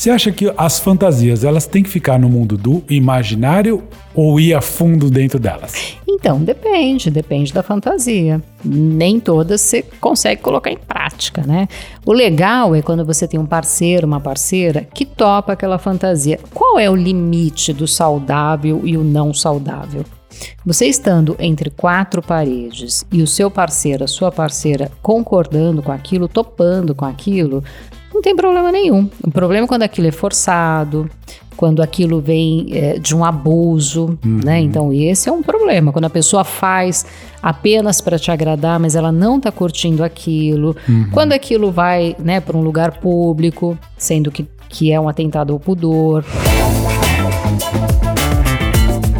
Você acha que as fantasias elas têm que ficar no mundo do imaginário ou ir a fundo dentro delas? Então, depende, depende da fantasia. Nem todas você consegue colocar em prática, né? O legal é quando você tem um parceiro, uma parceira que topa aquela fantasia. Qual é o limite do saudável e o não saudável? Você estando entre quatro paredes e o seu parceiro, a sua parceira concordando com aquilo, topando com aquilo, não tem problema nenhum. O problema é quando aquilo é forçado, quando aquilo vem é, de um abuso, uhum. né? Então, esse é um problema. Quando a pessoa faz apenas para te agradar, mas ela não está curtindo aquilo. Uhum. Quando aquilo vai né, para um lugar público, sendo que, que é um atentado ao pudor.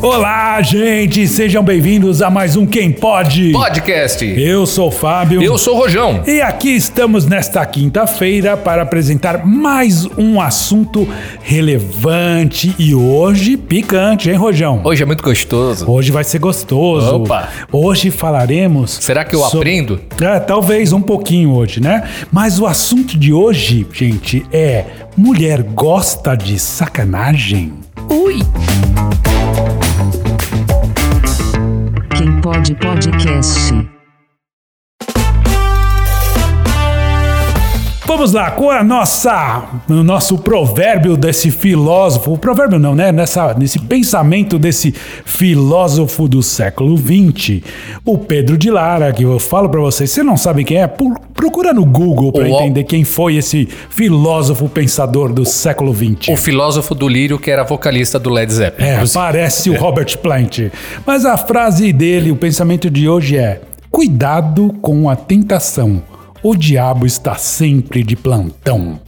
Olá, gente! Sejam bem-vindos a mais um Quem Pode Podcast. Eu sou o Fábio. Eu sou o Rojão. E aqui estamos nesta quinta-feira para apresentar mais um assunto relevante e hoje picante, hein, Rojão? Hoje é muito gostoso. Hoje vai ser gostoso. Opa! Hoje falaremos. Será que eu sobre... aprendo? É, talvez um pouquinho hoje, né? Mas o assunto de hoje, gente, é: mulher gosta de sacanagem? Ui! Pode podcast. Vamos lá, com a nossa, o nosso provérbio desse filósofo, o provérbio não, né? Nessa, nesse pensamento desse filósofo do século XX, o Pedro de Lara, que eu falo para vocês, você não sabe quem é? Procura no Google para entender quem foi esse filósofo pensador do século XX. O filósofo do lírio que era vocalista do Led Zeppelin. É, parece o Robert Plant. Mas a frase dele, o pensamento de hoje é: cuidado com a tentação o diabo está sempre de plantão.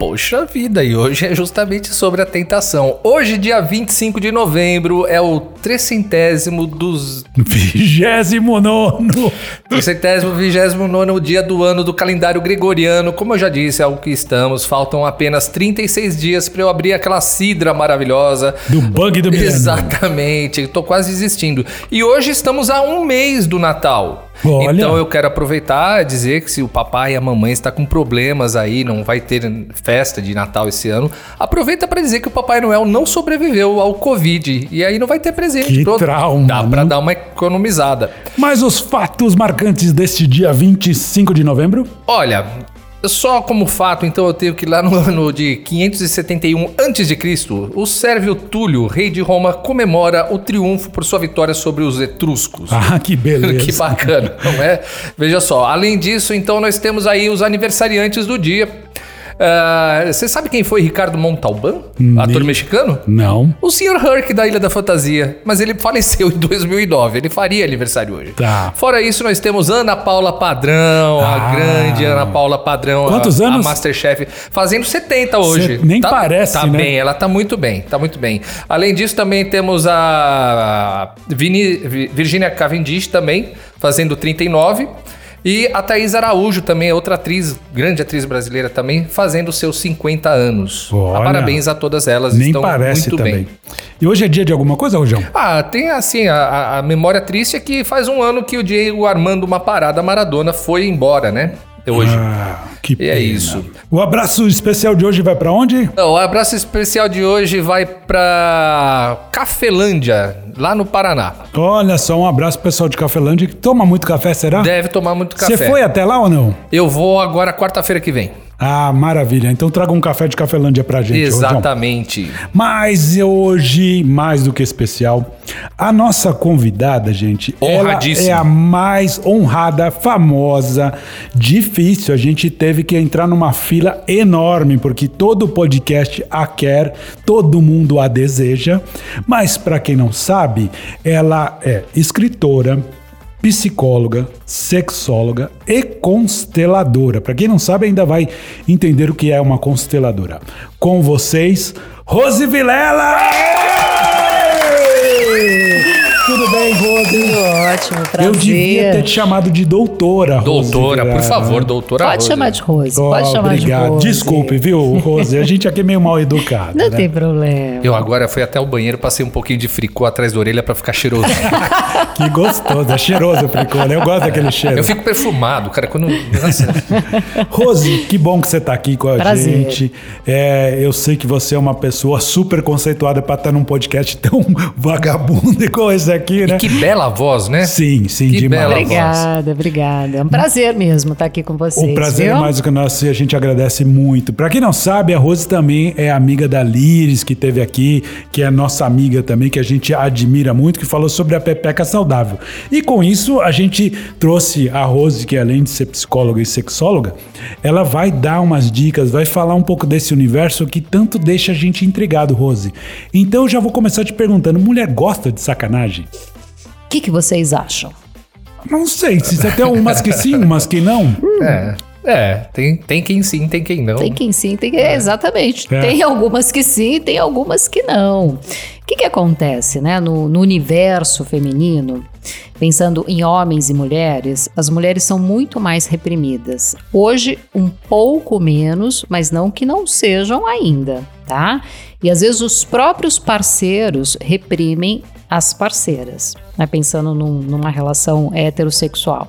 Poxa vida, e hoje é justamente sobre a tentação. Hoje, dia 25 de novembro, é o trecentésimo dos. Vigésimo nono! Trecentésimo, vigésimo nono dia do ano do calendário gregoriano. Como eu já disse, é o que estamos. Faltam apenas 36 dias para eu abrir aquela cidra maravilhosa. Do bug do milênio. Exatamente, tô quase desistindo. E hoje estamos a um mês do Natal. Olha. Então eu quero aproveitar e dizer que se o papai e a mamãe está com problemas aí, não vai ter festa de Natal esse ano, aproveita para dizer que o Papai Noel não sobreviveu ao Covid e aí não vai ter presente. Que Pronto. trauma. Dá para dar uma economizada. Mas os fatos marcantes deste dia 25 de novembro? Olha, só como fato, então, eu tenho que lá no ano de 571 a.C., o Sérvio Túlio, rei de Roma, comemora o triunfo por sua vitória sobre os etruscos. Ah, que beleza. que bacana, não é? Veja só, além disso, então, nós temos aí os aniversariantes do dia. Uh, você sabe quem foi Ricardo Montalbán? Ator mexicano? Não. O Sr. Herc da Ilha da Fantasia. Mas ele faleceu em 2009. Ele faria aniversário hoje. Tá. Fora isso, nós temos Ana Paula Padrão, ah. a grande Ana Paula Padrão. Quantos a, anos? A Masterchef. Fazendo 70 hoje. Cê nem tá, parece, Tá né? bem, ela tá muito bem. Tá muito bem. Além disso, também temos a Vini, Virginia Cavendish também, fazendo 39. E a Thaís Araújo também é outra atriz, grande atriz brasileira também, fazendo seus 50 anos. Olha, Parabéns a todas elas, nem estão parece muito também. bem. E hoje é dia de alguma coisa, Rojão? Ah, tem assim, a, a memória triste é que faz um ano que o Diego Armando uma parada Maradona foi embora, né? Hoje. Ah, que e é isso. O abraço especial de hoje vai para onde? O abraço especial de hoje vai para Cafelândia, lá no Paraná. Olha só, um abraço pro pessoal de Cafelândia que toma muito café, será? Deve tomar muito café. Você foi até lá ou não? Eu vou agora quarta-feira que vem. Ah, maravilha. Então traga um café de Cafelândia pra gente. Exatamente. Rojão. Mas hoje, mais do que especial, a nossa convidada, gente, ela é a mais honrada, famosa, difícil. A gente teve que entrar numa fila enorme, porque todo podcast a quer, todo mundo a deseja. Mas para quem não sabe, ela é escritora, psicóloga, sexóloga e consteladora. Para quem não sabe, ainda vai entender o que é uma consteladora. Com vocês, Rose Vilela! Tudo bem, Rose? Tudo ótimo, prazer. Eu devia ter te chamado de doutora, Rose. Doutora, por favor, doutora Pode Rose. chamar de Rose, oh, pode chamar obrigado. de Rose. Desculpe, viu, Rose? A gente aqui é meio mal educado. Não né? tem problema. Eu agora fui até o banheiro, passei um pouquinho de fricô atrás da orelha pra ficar cheiroso. que gostoso, é cheiroso o fricô, né? Eu gosto daquele cheiro. Eu fico perfumado, cara, quando... Rose, que bom que você tá aqui com a Prazer. gente. É, eu sei que você é uma pessoa super conceituada pra estar num podcast tão vagabundo igual esse aqui, né? E que bela voz, né? Sim, sim, Que demais. bela Obrigada, obrigada. É um prazer mesmo estar aqui com vocês. O prazer viu? é mais do que nosso e a gente agradece muito. Pra quem não sabe, a Rose também é amiga da Liris, que teve aqui, que é nossa amiga também, que a gente admira muito, que falou sobre a pepeca saudável. E com isso, a gente trouxe a Rose, que além de ser psicóloga e sexóloga, ela vai dar umas dicas, vai falar um pouco desse universo que tanto deixa a gente intrigado, Rose. Então eu já vou começar te perguntando: mulher gosta de sacanagem? O que, que vocês acham? Não sei, se você tem umas que sim, umas que não. É, é tem, tem quem sim, tem quem não. Tem quem sim, tem é, exatamente. É. Tem algumas que sim, tem algumas que não. O que, que acontece, né? No, no universo feminino, pensando em homens e mulheres, as mulheres são muito mais reprimidas. Hoje, um pouco menos, mas não que não sejam ainda, tá? E às vezes os próprios parceiros reprimem as parceiras, né? pensando num- numa relação heterossexual.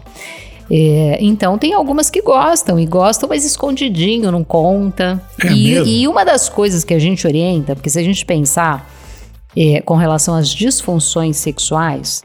É, então tem algumas que gostam e gostam, mas escondidinho, não conta. É e, e uma das coisas que a gente orienta, porque se a gente pensar é, com relação às disfunções sexuais,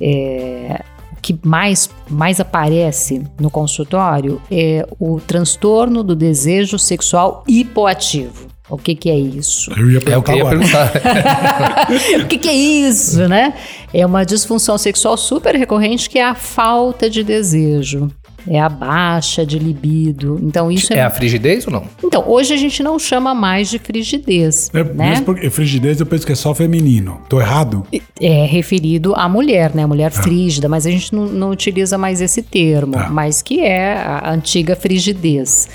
é, o que mais, mais aparece no consultório é o transtorno do desejo sexual hipoativo. O que, que é isso? Eu ia É o que eu perguntar. o que, que é isso, né? É uma disfunção sexual super recorrente que é a falta de desejo. É a baixa de libido. Então, isso é. É a frigidez ou não? Então, hoje a gente não chama mais de frigidez. É, né? porque frigidez eu penso que é só feminino. Tô errado? É referido à mulher, né? A mulher frígida, mas a gente não, não utiliza mais esse termo, Tá. mas que é a antiga frigidez.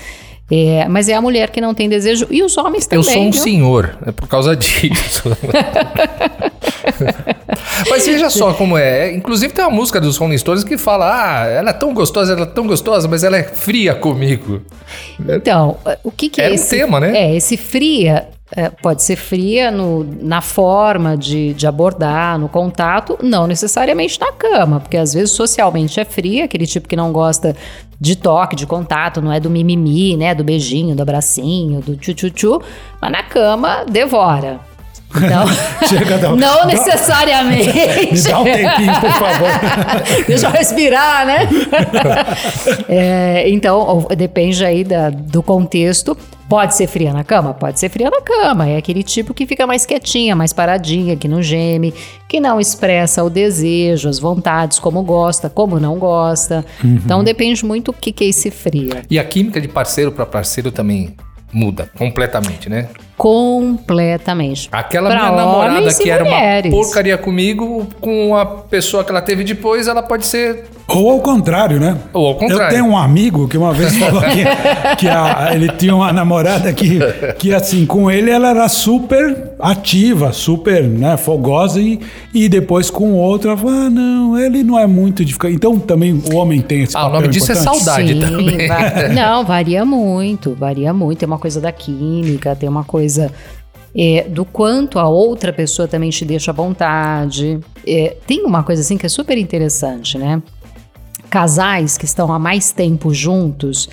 É, mas é a mulher que não tem desejo e os homens também. Eu sou um viu? senhor, é por causa disso. Mas veja só como é. Inclusive tem uma música dos Rolling Stones que fala: Ah, ela é tão gostosa, ela é tão gostosa, mas ela é fria comigo. Então, o que, que é um esse? tema, né? É, esse fria é, pode ser fria no, na forma de, de abordar, no contato, não necessariamente na cama, porque às vezes socialmente é fria, aquele tipo que não gosta de toque, de contato, não é do mimimi, né? Do beijinho, do abracinho, do tchu-tchu-tchu, mas na cama devora. Então, não dá- necessariamente. Me dá um tempinho, por favor. Deixa eu respirar, né? É, então, depende aí da- do contexto. Pode ser fria na cama? Pode ser fria na cama. É aquele tipo que fica mais quietinha, mais paradinha, que não geme, que não expressa o desejo, as vontades, como gosta, como não gosta. Então, depende muito o que, que é esse fria. E a química de parceiro para parceiro também muda completamente, né? Completamente. Aquela Pra minha namorada que era mulheres. uma porcaria comigo, com a pessoa que ela teve depois, ela pode ser. Ou ao contrário, né? Ou ao contrário. Eu tenho um amigo que uma vez falou que, que a- ele tinha uma namorada que, que, assim, com ele ela era super ativa, super né, fogosa, e, e depois com o outro ela falou: ah, não, ele não é muito de ficar. Então também o homem tem esse Ah, o papel nome disso é importante. saudade também. va- Não, varia muito, varia muito. Tem uma coisa da química, tem uma coisa é, do quanto a outra pessoa também te deixa à vontade. É, tem uma coisa assim que é super interessante, né? Casais que estão há mais tempo juntos,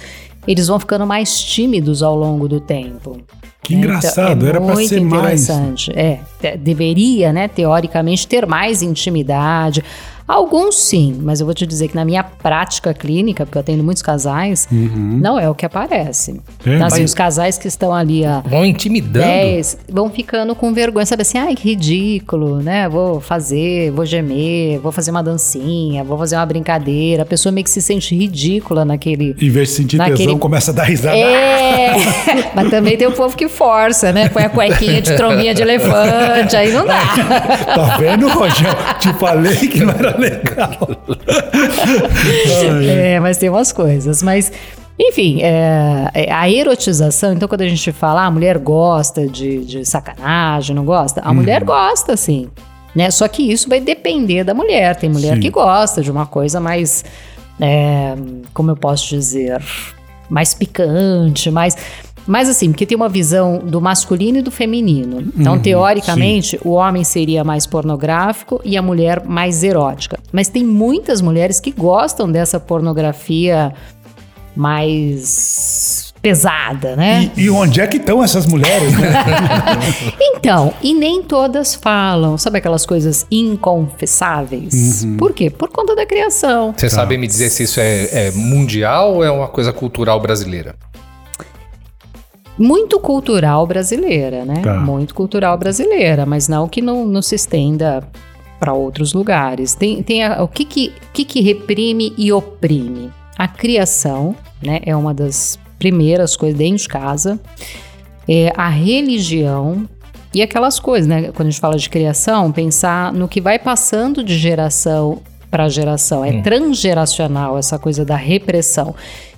eles vão ficando mais tímidos ao longo do tempo. Que né? engraçado, Então, é era muito ser mais. interessante. É, deveria, né, teoricamente, ter mais intimidade. Alguns sim, mas eu vou te dizer que na minha prática clínica, porque eu atendo muitos casais, não é o que aparece. Uhum. É, Então, assim, os casais que estão ali há Vão intimidando. 10 vão ficando com vergonha, sabe assim, ai que ridículo, né? Vou fazer, vou gemer, vou fazer uma dancinha, vou fazer uma brincadeira. A pessoa meio que se sente ridícula naquele. Em vez de sentir Naquele- tesão, começa a dar risada. É, mas também tem o povo que força, né? Põe a cuequinha de trombinha de elefante, aí não dá. Tá vendo, Rogério? Te falei que não era legal. É, mas tem umas coisas. Mas, enfim, é, é, a erotização, então quando a gente fala, ah, a mulher gosta de, de sacanagem, não gosta? A mulher gosta, sim. Né? Só que isso vai depender da mulher. Tem mulher Sim. que gosta de uma coisa mais, é, como eu posso dizer, mais picante, mais mas assim, porque tem uma visão do masculino e do feminino. Então, uhum, teoricamente, sim. o homem seria mais pornográfico e a mulher mais erótica. Mas tem muitas mulheres que gostam dessa pornografia mais pesada, né? E, e onde é que estão essas mulheres, né? então, e nem todas falam, sabe aquelas coisas inconfessáveis? Uhum. Por quê? Por conta da criação. Você tá. sabe me dizer se isso é, é mundial ou é uma coisa cultural brasileira? Muito cultural brasileira, né? Tá. Muito cultural brasileira, mas não que não, não se estenda para outros lugares. Tem, tem a, o que que, que que reprime e oprime? A criação, né? É uma das primeiras coisas dentro de casa. É a religião e aquelas coisas, né? Quando a gente fala de criação, pensar no que vai passando de geração para geração. É hum. transgeracional essa coisa da repressão.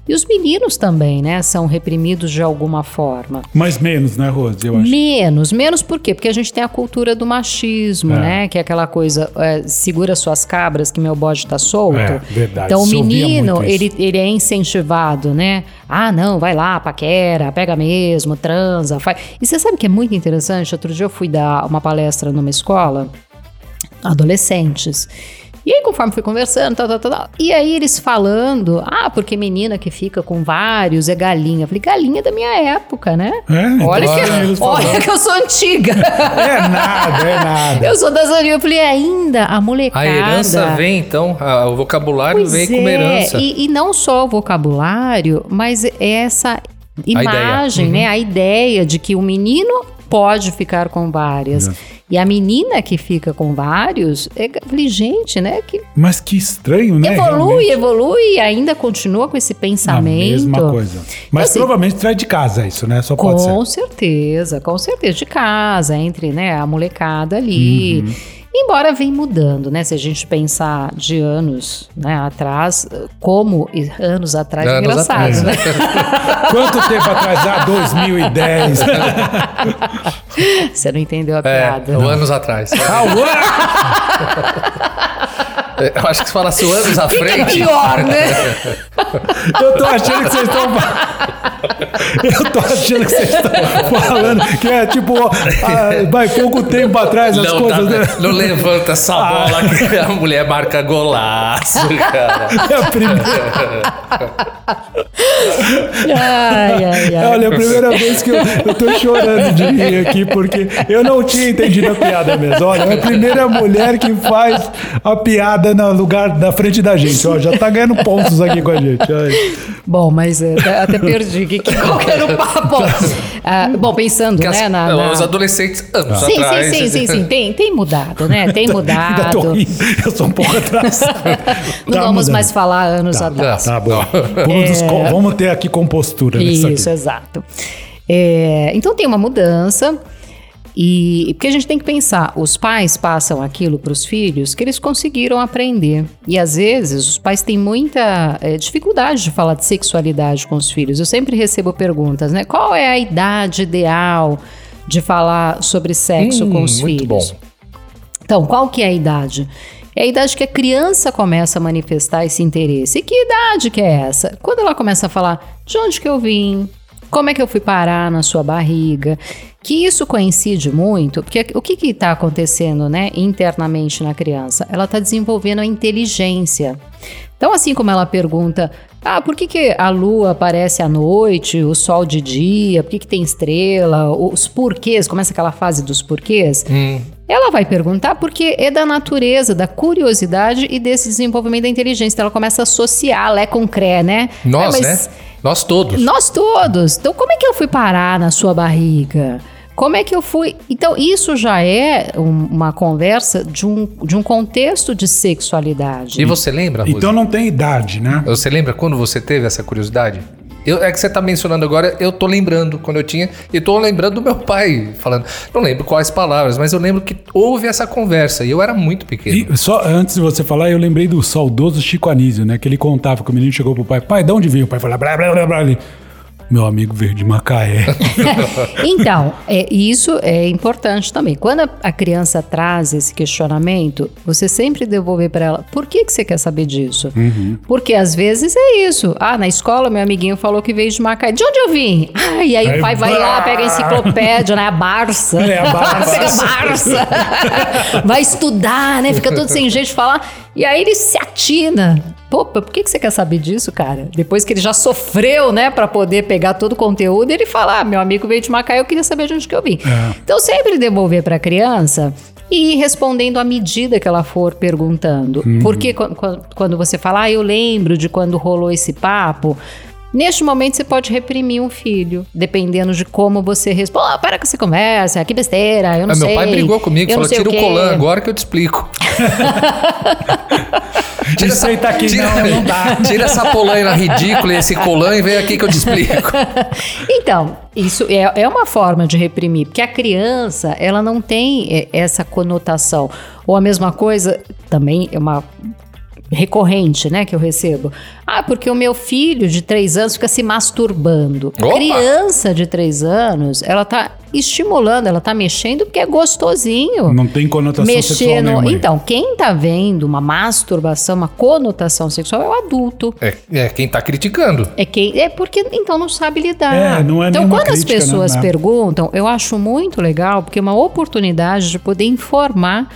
E os meninos também, né, são reprimidos de alguma forma. Mas menos, né, Rose? Eu acho. Menos, menos por quê? Porque a gente tem a cultura do machismo, é. né? Que é aquela coisa, é, segura suas cabras que meu bode tá solto. É, verdade. Então o menino, ele, ele é incentivado, né? Ah, não, vai lá, paquera, pega mesmo, transa, faz. E você sabe que é muito interessante? Outro dia eu fui dar uma palestra numa escola, adolescentes. E aí, conforme fui conversando, tal, tal, tal, e aí eles falando, ah, porque menina que fica com vários é galinha. Eu falei, galinha é da minha época, né? É, olha, que, olha que eu sou antiga. É nada, é nada. Eu sou das antigas. Eu falei, ainda, a molecada. A herança vem, então, a, o vocabulário pois vem é, como herança. E, e não só o vocabulário, mas essa imagem, a né? Uhum. A ideia de que o menino pode ficar com várias. É. E a menina que fica com vários, é, falei, gente, né? Que Mas que estranho, né? Evolui, realmente. evolui e ainda continua com esse pensamento. A mesma coisa. Mas assim, provavelmente traz de casa isso, né? Só pode com ser. certeza, com certeza. De casa, entre né, a molecada ali. Uhum. Embora vem mudando, né? Se a gente pensar de anos né, atrás, como anos atrás, anos engraçado, atrás. né? Quanto tempo atrás? Ah, 2010. Você não entendeu a é, piada. É, anos atrás. Ah, o ano... Eu acho que se falasse anos à Fica frente. pior, né? Eu tô achando que vocês estão. Eu tô achando que vocês estão falando que é tipo, ah, vai pouco tempo atrás as não, coisas. Tá, né? Não levanta essa ah. bola que a mulher marca golaço, cara. É a primeira. ai, ai, ai. Olha, é a primeira vez que eu, eu tô chorando de rir aqui, porque eu não tinha entendido a piada mesmo. Olha, é a primeira mulher que faz a piada no lugar da frente da gente. Ó, já tá ganhando pontos aqui com a gente. Ai. Bom, mas é, até perdi que, que qual era o papo. Ah, bom, pensando, né? As, na, na... Os adolescentes anos sim, atrás. Sim, sim, sim, sim. Tem, tem mudado, né? Tem mudado. Eu sou um pouco atrás. Não tá vamos mudando. mais falar anos tá, atrás. Tá bom. Vamos, é... vamos ter aqui compostura. Isso, exato. É, então tem uma mudança. E porque a gente tem que pensar, os pais passam aquilo para os filhos que eles conseguiram aprender. E às vezes os pais têm muita é, dificuldade de falar de sexualidade com os filhos. Eu sempre recebo perguntas, né? Qual é a idade ideal de falar sobre sexo hum, com os muito filhos? Bom. Então, qual que é a idade? É a idade que a criança começa a manifestar esse interesse. E que idade que é essa? Quando ela começa a falar de onde que eu vim, como é que eu fui parar na sua barriga? Que isso coincide muito, porque o que está acontecendo né, internamente na criança? Ela está desenvolvendo a inteligência. Então, assim como ela pergunta, ah, por que, que a lua aparece à noite, o sol de dia, por que, que tem estrela, os porquês, começa aquela fase dos porquês. Hum. Ela vai perguntar porque é da natureza, da curiosidade e desse desenvolvimento da inteligência. Então ela começa a associar Lé com Cré, né? Nós, é, mas, né? Nós todos. Nós todos. Então como é que eu fui parar na sua barriga? Como é que eu fui? Então, isso já é um, uma conversa de um, de um contexto de sexualidade. E você lembra? Rose? Então não tem idade, né? Você lembra quando você teve essa curiosidade? Eu, é que você está mencionando agora, eu tô lembrando quando eu tinha, e tô lembrando do meu pai falando. Não lembro quais palavras, mas eu lembro que houve essa conversa e eu era muito pequeno. E só antes de você falar, eu lembrei do saudoso Chico Anísio, né? Que ele contava que o menino chegou pro pai, pai, de onde veio? O pai falava, blá blá blá blá. Meu amigo veio de Macaé. então, é, isso é importante também. Quando a, a, criança traz esse questionamento, você sempre devolver para ela: por que, que você quer saber disso? Uhum. Porque às vezes é isso. Ah, na escola, meu amiguinho falou que veio de Macaé. De onde eu vim? Ah, e aí, aí o pai vai lá, pega a enciclopédia, né? A Barça. É, a Barça. pega a Barça. vai estudar, né? Fica todo sem jeito de falar. E aí ele se atina. Pô, por que, que você quer saber disso, cara? Depois que ele já sofreu, né, para poder pegar todo o conteúdo, ele fala: ah, meu amigo veio de Macaé, eu queria saber de onde que eu vim. É. Então, sempre devolver para a criança e ir respondendo à medida que ela for perguntando. Uhum. Porque quando você fala, ah, eu lembro de quando rolou esse papo. Neste momento, você pode reprimir um filho, dependendo de como você responde. Oh, para com essa conversa, que besteira, eu não ah, sei. Meu pai brigou comigo, falou: tira o, o colan agora que eu te explico. Tira essa, tá aqui, tira, não, não dá. Tira essa polaina ridícula e esse colã e vem aqui que eu te explico. Então, isso é, é uma forma de reprimir, porque a criança, ela não tem é, essa conotação. Ou a mesma coisa, também é uma recorrente, né, que eu recebo. Ah, porque o meu filho de três anos fica se masturbando. Opa! Criança de três anos, ela tá estimulando, ela tá mexendo porque é gostosinho. Não tem conotação Mexer sexual no... Né, então, quem tá vendo uma masturbação, uma conotação sexual é o adulto. É, é quem tá criticando. É quem é porque então não sabe lidar. É, não é então, quando crítica, as pessoas não, não. perguntam, eu acho muito legal porque é uma oportunidade de poder informar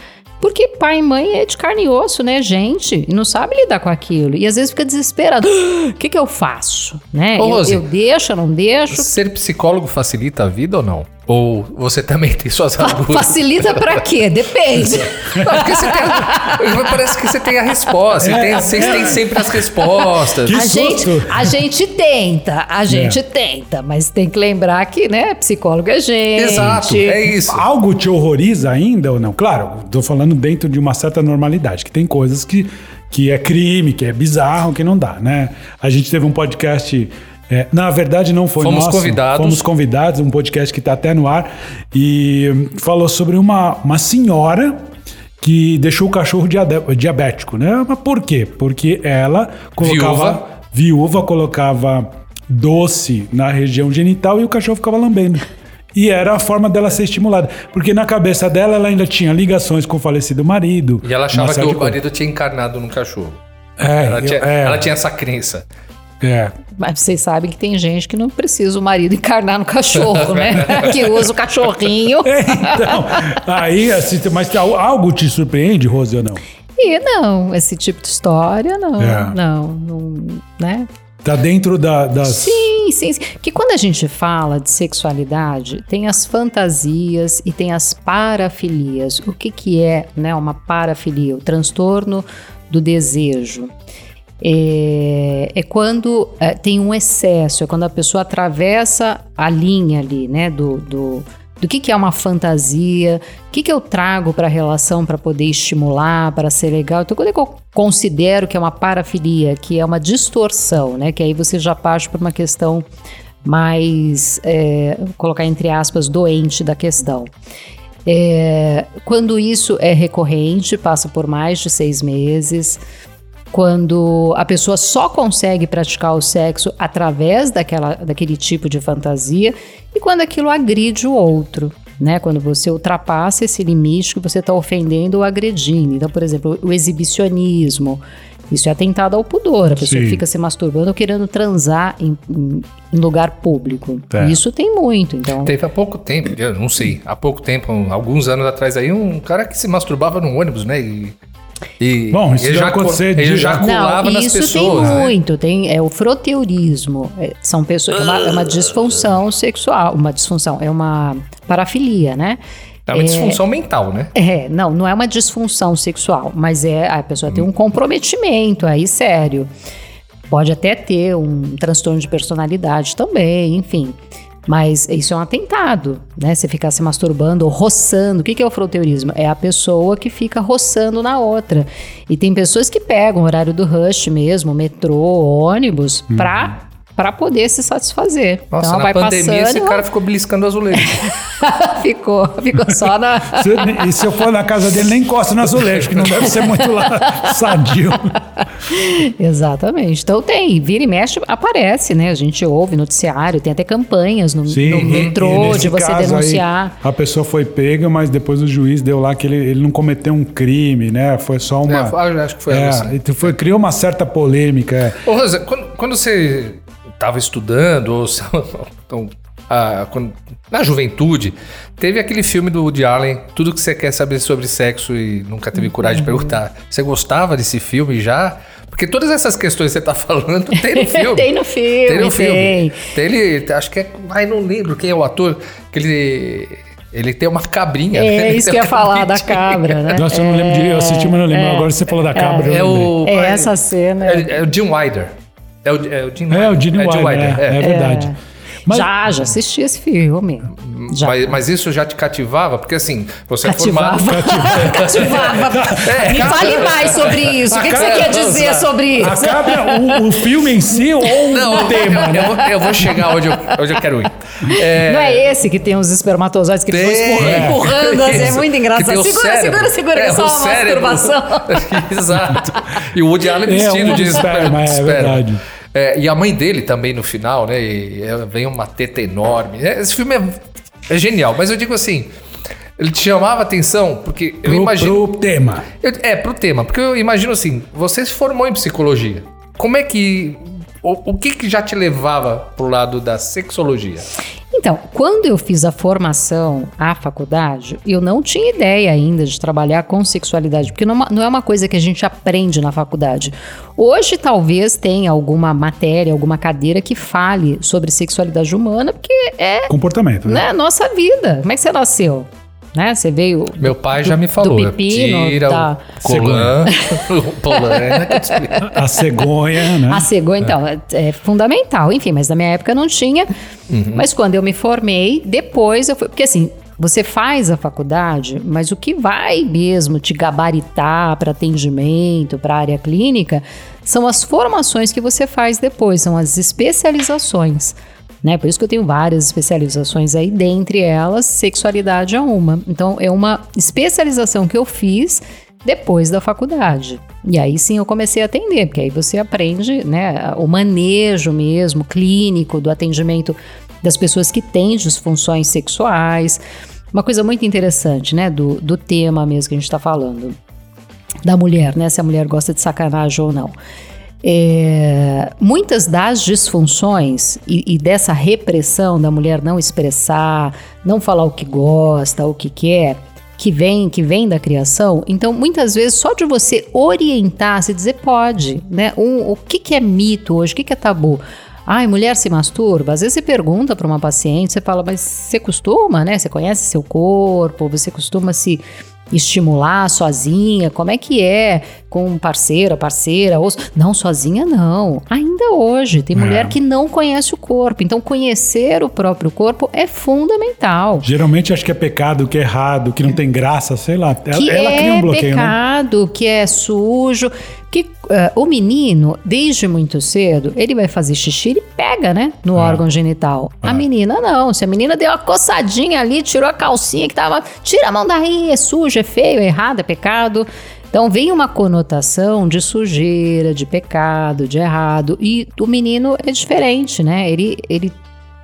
porque pai e mãe é de carne e osso, né, gente? E não sabe lidar com aquilo. E às vezes fica desesperado. O que, que eu faço? Né? Ô, eu, Rose, eu deixo, não deixo? Ser psicólogo facilita a vida ou não? Ou você também tem suas agulhas? Facilita pra quê? Depende. Não, porque você tem, parece que você tem a resposta. É, tem, vocês é. têm sempre as respostas. a, gente, a gente tenta, a gente é. tenta, mas tem que lembrar que, né, psicólogo é gente. Exato, é isso. Algo te horroriza ainda ou não? Claro, tô falando dentro de uma certa normalidade, que tem coisas que, que é crime, que é bizarro, que não dá, né? A gente teve um podcast é, na verdade, não foi Fomos nosso. convidados. Fomos convidados, um podcast que está até no ar, e falou sobre uma, uma senhora que deixou o cachorro diabético, né? Mas por quê? Porque ela colocava. Viúva. Viúva colocava doce na região genital e o cachorro ficava lambendo. E era a forma dela ser estimulada. Porque na cabeça dela ela ainda tinha ligações com o falecido marido. E ela achava que o marido tinha encarnado no cachorro. É, ela, tinha, é. ela tinha essa crença. É. Mas vocês sabem que tem gente que não precisa o marido encarnar no cachorro, né? que usa o cachorrinho. É, então, aí, assim, mas algo te surpreende, Rose, ou não? E não, esse tipo de história, não, é. não, não, né? Tá dentro da, das. Sim, sim, sim. Que quando a gente fala de sexualidade, tem as fantasias e tem as parafilias. O que, que é né, uma parafilia? O transtorno do desejo é, é quando é, tem um excesso, é quando a pessoa atravessa a linha ali, né, do, do, do que, que é uma fantasia, o que, que eu trago para a relação para poder estimular, para ser legal. Então, quando eu considero que é uma parafilia, que é uma distorção, né, que aí você já parte para uma questão mais, é, colocar entre aspas, doente da questão. É, quando isso é recorrente, passa por mais de seis meses, quando a pessoa só consegue praticar o sexo através daquela, daquele tipo de fantasia e quando aquilo agride o outro. Né, quando você ultrapassa esse limite que você está ofendendo ou agredindo. Então, por exemplo, o exibicionismo, isso é atentado ao pudor. A pessoa Sim. fica se masturbando ou querendo transar em, em, em lugar público. É. Isso tem muito. Então... Teve há pouco tempo, eu não sei, há pouco tempo, alguns anos atrás aí, um cara que se masturbava no ônibus, né? E e Bom, isso já acontecer ele ejaculava Não, nas isso pessoas. Isso tem muito, né? tem é o froteurismo. É, são pessoas, é uma, é uma disfunção sexual, uma disfunção, é uma parafilia, né? É uma é, disfunção mental, né? É, não, não é uma disfunção sexual, mas é a pessoa tem um comprometimento aí sério. Pode até ter um transtorno de personalidade também, enfim. Mas isso é um atentado, né? Você ficar se masturbando ou roçando. O que é o froteurismo? É a pessoa que fica roçando na outra. E tem pessoas que pegam o horário do rush mesmo, metrô, ônibus, uhum. pra para poder se satisfazer. Nossa, então, na vai pandemia passando, esse cara ficou beliscando azulejo. ficou, ficou só na... se, e se eu for na casa dele, nem encosta no azulejo, que não deve ser muito lá sadio. Exatamente. Então tem, vira e mexe, aparece, né? A gente ouve noticiário, tem até campanhas no, Sim, no metrô de você denunciar. Aí, a pessoa foi pega, mas depois o juiz deu lá que ele, ele não cometeu um crime, né? Foi só uma... É, acho que foi é, assim. foi, Criou uma certa polêmica. Ô, Rosa, quando, quando você estava estudando, ou então, a, quando, na juventude, teve aquele filme do Woody Allen, Tudo que você quer saber sobre sexo e nunca teve coragem de perguntar. Você gostava desse filme já? Porque todas essas questões que você está falando tem no filme. tem no filme. Tem no filme. Tem. tem ele, acho que é. Ai, não lembro quem é o ator. Que ele. Ele tem uma cabrinha. É né? isso que eu ia falar da cabra, né? Nossa, eu não lembro de. Eu assisti, mas não lembro. É, Agora você falou da cabra. É, o, é essa cena. É, é o Jim Wilder. É o, é o Jim É, o Jim é, Wilder, é, é, verdade. Mas... Já, já assisti esse filme. Já. Mas, mas, isso já te cativava? Porque assim, você cativava. é formado. Cativava. É, Me fale mais sobre isso. O que, que, você quer dizer sobre isso? Acaba o, o, filme em si ou Não, o tema? Eu, né? eu, eu, vou chegar onde eu, onde eu quero ir. É... Não é esse que tem os espermatozoides que tem, ficam empurrando, é. assim, é muito engraçado. Segura, segura, segura, segura, é, só uma cérebro. masturbação. Exato. E o Woody Allen vestido é, de esperma. É verdade. É, e a mãe dele também no final, né? vem uma teta enorme. É, esse filme é, é, genial, mas eu digo assim. Ele te chamava atenção porque eu pro, imagino. Pro tema. Eu, é, pro tema. Porque eu imagino assim: você se formou em psicologia. Como é que. O, o que, que já te levava pro lado da sexologia? Então, quando eu fiz a formação à faculdade, eu não tinha ideia ainda de trabalhar com sexualidade, porque não, é uma coisa que a gente aprende na faculdade. Hoje, talvez tenha alguma matéria, alguma cadeira que fale sobre sexualidade humana, porque é. Comportamento, né? né nossa vida. Como é que você nasceu? Né? Você veio. Meu pai do, já me falou. Do pepino, tira da... o colã, a cegonha, né? A cegonha, então, é, é, fundamental. Enfim, mas na minha época não tinha. Uhum. Mas quando eu me formei, depois eu fui. Porque assim, você faz a faculdade, mas o que vai mesmo te gabaritar para atendimento, para área clínica, são as formações que você faz depois, são as especializações. Né? Por isso que eu tenho várias especializações aí, dentre elas, sexualidade é uma. Então, é uma especialização que eu fiz depois da faculdade. E aí sim eu comecei a atender, porque aí você aprende né, o manejo mesmo clínico do atendimento das pessoas que têm disfunções sexuais. Uma coisa muito interessante, né, do, do tema mesmo que a gente está falando, da mulher, né, se a mulher gosta de sacanagem ou não. É, muitas das disfunções e, e, dessa repressão da mulher não expressar, não falar o que gosta, o que quer, que vem, que vem da criação, então muitas vezes só de você orientar, se dizer pode, né? Um, o que, que é mito hoje, o que, que é tabu? Ai, mulher se masturba? Às vezes você pergunta para uma paciente, você fala, mas você costuma, né? Você conhece seu corpo, você costuma se estimular sozinha? Como é que é com parceiro, parceira? Ou... Não, sozinha não. Ainda hoje, tem mulher é. que não conhece o corpo. Então, conhecer o próprio corpo é fundamental. Geralmente, acho que é pecado, que é errado, que não tem graça, sei lá. Que ela, é cria um bloqueio, né? pecado, né? que é sujo. Que uh, o menino, desde muito cedo, ele vai fazer xixi, ele pega, né? No ah. órgão genital. Ah. A menina não. Se a menina deu uma coçadinha ali, tirou a calcinha que tava. Tira a mão daí, é sujo, é feio, é errado, é pecado. Então vem uma conotação de sujeira, de pecado, de errado. E o menino é diferente, né? Ele, ele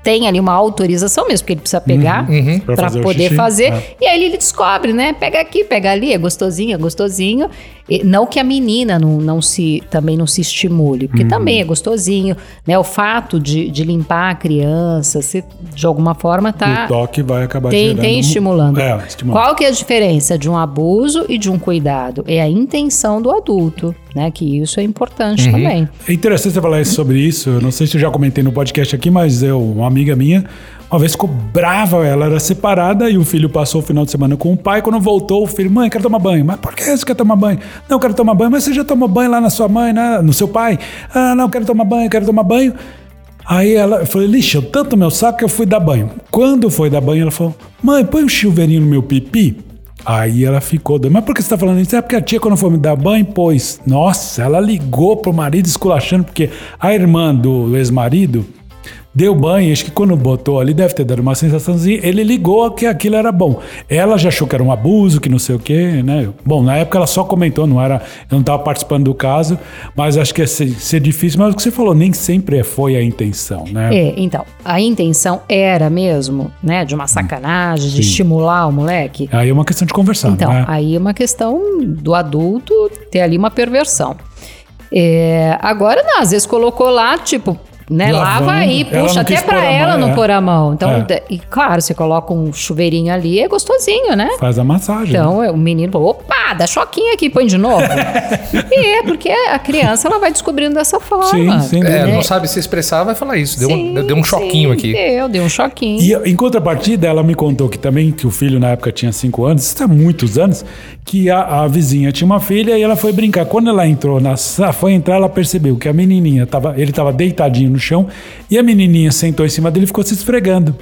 tem ali uma autorização mesmo, porque ele precisa pegar uhum, uhum, para poder fazer. É. E aí ele descobre, né? Pega aqui, pega ali, é gostosinho, é gostosinho. E não que a menina não, não se também não se estimule, porque uhum. também é gostosinho, né? O fato de, de limpar a criança, se de alguma forma tá o toque vai acabar tem, gerando... tem estimulando. É, estimulando. Qual que é a diferença de um abuso e de um cuidado? É a intenção do adulto, né? Que isso é importante uhum. também. É interessante você falar sobre isso. Eu não sei se eu já comentei no podcast aqui, mas eu, uma amiga minha uma vez ficou brava, ela era separada e o filho passou o final de semana com o pai. Quando voltou, o filho, mãe, quero tomar banho. Mas por que você quer tomar banho? Não, quero tomar banho. Mas você já tomou banho lá na sua mãe, né? no seu pai? Ah, não, quero tomar banho, quero tomar banho. Aí ela, eu falei, lixa, tanto meu saco que eu fui dar banho. Quando foi dar banho, ela falou, mãe, põe um chuveirinho no meu pipi. Aí ela ficou doida. Mas por que você tá falando isso? É porque a tia, quando foi me dar banho, pôs. Nossa, ela ligou pro marido esculachando, porque a irmã do ex-marido deu banho, acho que quando botou ali deve ter dado uma sensaçãozinha. Ele ligou que aquilo era bom. Ela já achou que era um abuso, que não sei o quê, né? Bom, na época ela só comentou, não era, eu não estava participando do caso, mas acho que ia ser, ser, difícil. Mas o que você falou, nem sempre foi a intenção, né? É, então, a intenção era mesmo, né, de uma sacanagem, Sim. de estimular o moleque. Aí é uma questão de conversar, Então, né? aí é uma questão do adulto ter ali uma perversão. É, agora, não, às vezes colocou lá, tipo, né? Lavando, Lava aí, puxa até para ela não é. pôr a mão. Então, é. e claro, você coloca um chuveirinho ali, é gostosinho, né? Faz a massagem. Então, né? o menino, opa, dá choquinho aqui, põe de novo. e é, porque a criança ela vai descobrindo dessa forma. Sim, sim. É, não sabe se expressar, vai falar isso. Deu, sim, um, deu um choquinho sim, aqui. Deu, deu um choquinho. E em contrapartida, ela me contou que também, que o filho na época tinha 5 anos, isso há muitos anos, que a, a, vizinha tinha uma filha e ela foi brincar. Quando ela entrou na foi entrar, ela percebeu que a menininha tava, ele estava deitadinho no chão e a menininha sentou em cima dele e ficou se esfregando.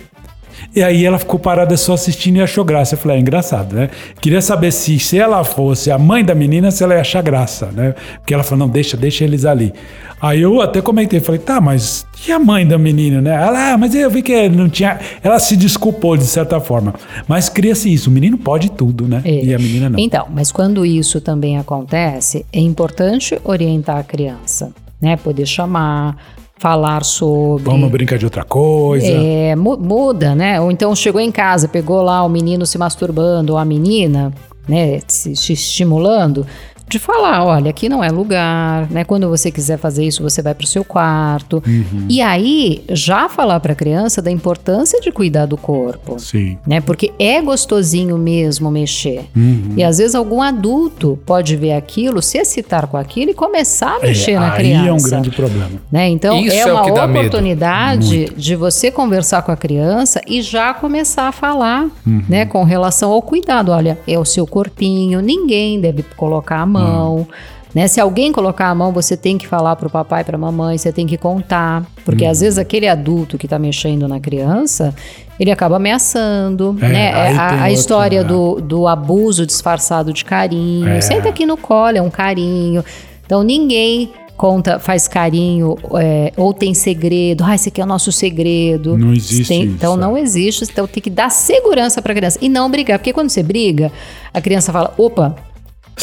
E aí ela ficou parada só assistindo e achou graça. Eu falei, é engraçado, né? Queria saber se, se ela fosse a mãe da menina, se ela ia achar graça, né? Porque ela falou, não, deixa, deixa eles ali. Aí eu até comentei, falei, tá, mas e a mãe da menina, né? Ela, ah, mas eu vi que não tinha. Ela se desculpou de certa forma. Mas cria-se isso, o menino pode tudo, né? É. E a menina não. Então, mas quando isso também acontece, é importante orientar a criança, né? Poder chamar, falar sobre. Vamos brincar de outra coisa. É, muda, né? Ou então chegou em casa, pegou lá o menino se masturbando, ou a menina, né, se, se estimulando de falar, olha, aqui não é lugar, né? Quando você quiser fazer isso, você vai para o seu quarto. Uhum. E aí, já falar para a criança da importância de cuidar do corpo. Sim. Né? Porque é gostosinho mesmo mexer. Uhum. E às vezes algum adulto pode ver aquilo, se excitar com aquilo e começar a é, mexer é, na criança. Aí é um grande problema. Né? Então, isso é, é uma oportunidade de você conversar com a criança e já começar a falar, uhum. né, com relação ao cuidado. Olha, é o seu corpinho, ninguém deve colocar a mão mão. Né? Se alguém colocar a mão, você tem que falar para o papai, para a mamãe, você tem que contar. Porque às uhum. vezes aquele adulto que está mexendo na criança, ele acaba ameaçando. É, né? A, a história né? do, do abuso disfarçado de carinho. É. Senta aqui no colo, é um carinho. Então ninguém conta, faz carinho, é, ou tem segredo, ah, esse aqui é o nosso segredo. Não existe tem, Então não é. existe, então tem que dar segurança para a criança. E não brigar, porque quando você briga, a criança fala, opa,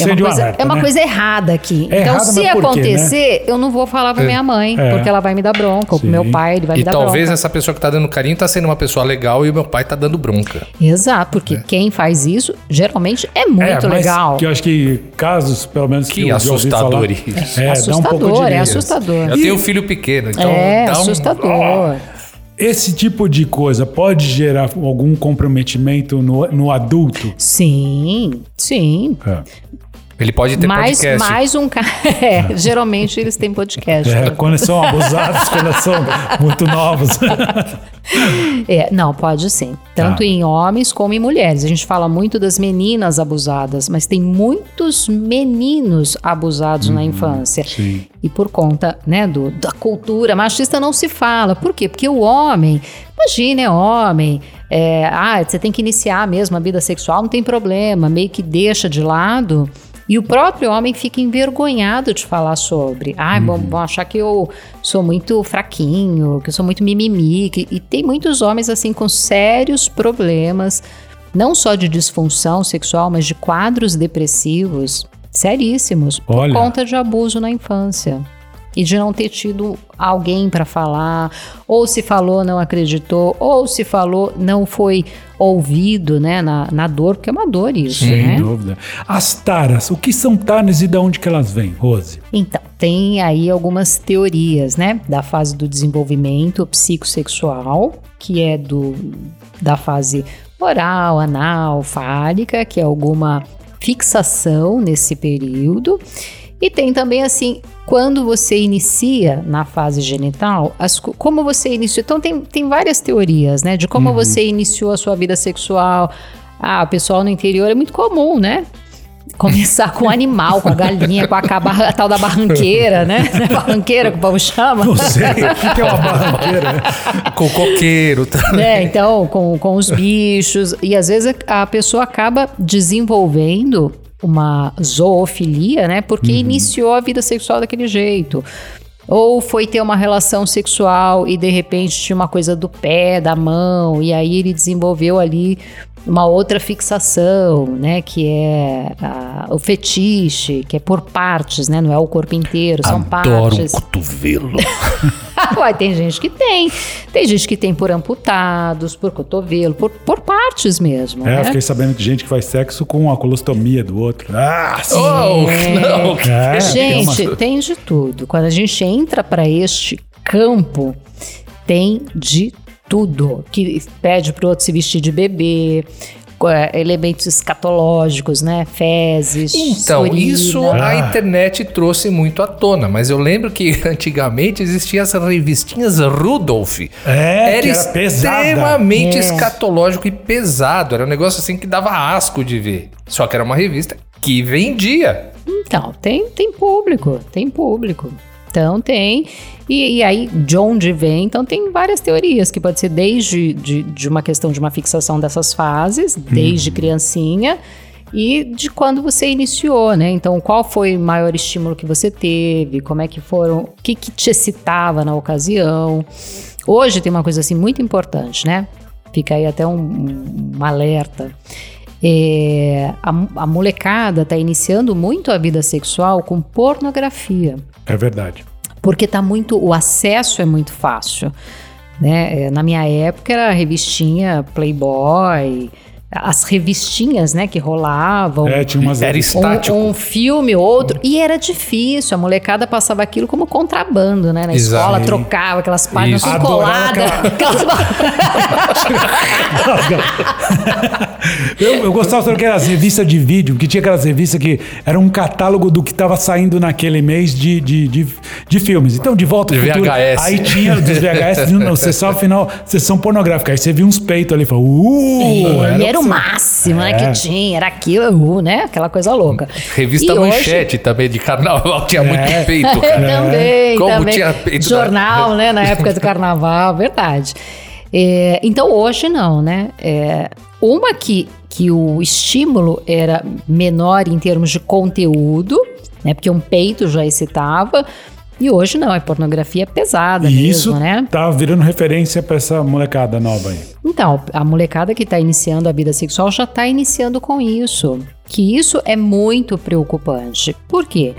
é uma, coisa, alerta, é uma né? coisa errada aqui. É então, errado, se acontecer, né? eu não vou falar pra minha mãe, é. porque ela vai me dar bronca, ou pro meu pai, ele vai e me dar bronca. E talvez essa pessoa que tá dando carinho tá sendo uma pessoa legal e o meu pai tá dando bronca. Exato, porque é. quem faz isso, geralmente é muito é, legal. Que eu acho que casos, pelo menos que, que assustador isso. É, assustador, um é assustador. Eu tenho um filho pequeno, então é assustador. Um... Esse tipo de coisa pode gerar algum comprometimento no, no adulto? Sim, sim. É. Ele pode ter mais, podcast. Mais um cara. É, geralmente eles têm podcast. É, quando são abusados, quando são muito novos. é, não, pode sim. Tanto ah. em homens como em mulheres. A gente fala muito das meninas abusadas, mas tem muitos meninos abusados na uhum, infância. Sim. E por conta né, do, da cultura machista não se fala. Por quê? Porque o homem, imagine, é homem. É, ah, você tem que iniciar mesmo a vida sexual, não tem problema, meio que deixa de lado e o próprio homem fica envergonhado de falar sobre. Ah, uhum. vão, achar que eu sou muito fraquinho, que eu sou muito mimimi. Que, e tem muitos homens assim com sérios problemas, não só de disfunção sexual, mas de quadros depressivos seríssimos Olha. por conta de abuso na infância e de não ter tido alguém para falar, ou se falou não acreditou, ou se falou não foi ouvido, né, na, na dor, porque é uma dor isso, Sem né? dúvida. As taras, o que são taras e de onde que elas vêm, Rose? Então, tem aí algumas teorias, né, da fase do desenvolvimento psicossexual, que é do da fase oral, anal, fálica, que é alguma fixação nesse período. E tem também assim quando você inicia na fase genital, as, como você iniciou. Então, tem, tem várias teorias, né? De como uhum. você iniciou a sua vida sexual. Ah, o pessoal no interior é muito comum, né? Começar com o animal, com a galinha, com a, a, tal da barranqueira, né? Barranqueira que o povo chama. Não sei, o que é uma barranqueira? com coqueiro. Tá? É, então, com, com os bichos. E às vezes a pessoa acaba desenvolvendo uma zoofilia, né? Porque uhum. iniciou a vida sexual daquele jeito. Ou foi ter uma relação sexual e de repente tinha uma coisa do pé, da mão, e aí ele desenvolveu ali uma outra fixação, né, que é a, o fetiche, que é por partes, né, não é o corpo inteiro, são Adoro partes. Um cotovelo. Uai, tem gente que tem. Tem gente que tem por amputados, por cotovelo, por, por partes mesmo. É, né? eu fiquei sabendo de gente que faz sexo com a colostomia do outro. Ah, sim. Oh, não. É, gente, tem, uma... tem de tudo. Quando a gente entra para este campo, tem de tudo. Que pede pro outro se vestir de bebê, é, elementos escatológicos, né? Fezes. Então, surina. isso a ah. internet trouxe muito à tona, mas eu lembro que antigamente existiam as revistinhas Rudolph. É, era, era extremamente é. escatológico e pesado. Era um negócio assim que dava asco de ver. Só que era uma revista que vendia. Então, tem, tem público, tem público. Então tem. E, e, aí, de onde vem? Então, tem várias teorias, que pode ser desde de, de uma questão de uma fixação dessas fases, desde uhum. criancinha, e de quando você iniciou, né? Então, qual foi o maior estímulo que você teve? Como é que foram? O que, que te excitava na ocasião? Hoje tem uma coisa assim muito importante, né? Fica aí até um, um alerta. É, a, a molecada está iniciando muito a vida sexual com pornografia. É verdade. Porque tá muito, o acesso é muito fácil. Né? É, na minha época era revistinha Playboy, as revistinhas, né, que rolavam. É, tinha umas era estático. Um, um, filme, outro. E era difícil. A molecada passava aquilo como contrabando, né? Na Exato. escola, trocava aquelas páginas tudo coladas. Aquela... eu, eu gostava de aquelas revistas de vídeo, que tinha aquelas revistas que era um catálogo do que estava saindo naquele mês de, de, de, de, filmes. Então, de volta ao futuro. VHS. Aí tinha dos VHS, no, sessão final, sessão pornográfica. Aí você via uns peitos ali e falou, uh! Era, era o máximo, né? Que é. tinha, era aquilo, né? Aquela coisa louca. Revista e Manchete hoje... também de carnaval tinha é. muito peito, cara. também, Como também. tinha peito. Jornal, né? Na época do carnaval, verdade. É, então hoje não, né? É, uma que, que o estímulo era menor em termos de conteúdo, né? Porque um peito já excitava e hoje não, é pornografia pesada e mesmo, isso né? tá virando referência para essa molecada nova aí. Então, a molecada que está iniciando a vida sexual já está iniciando com isso. Que isso é muito preocupante. Por quê?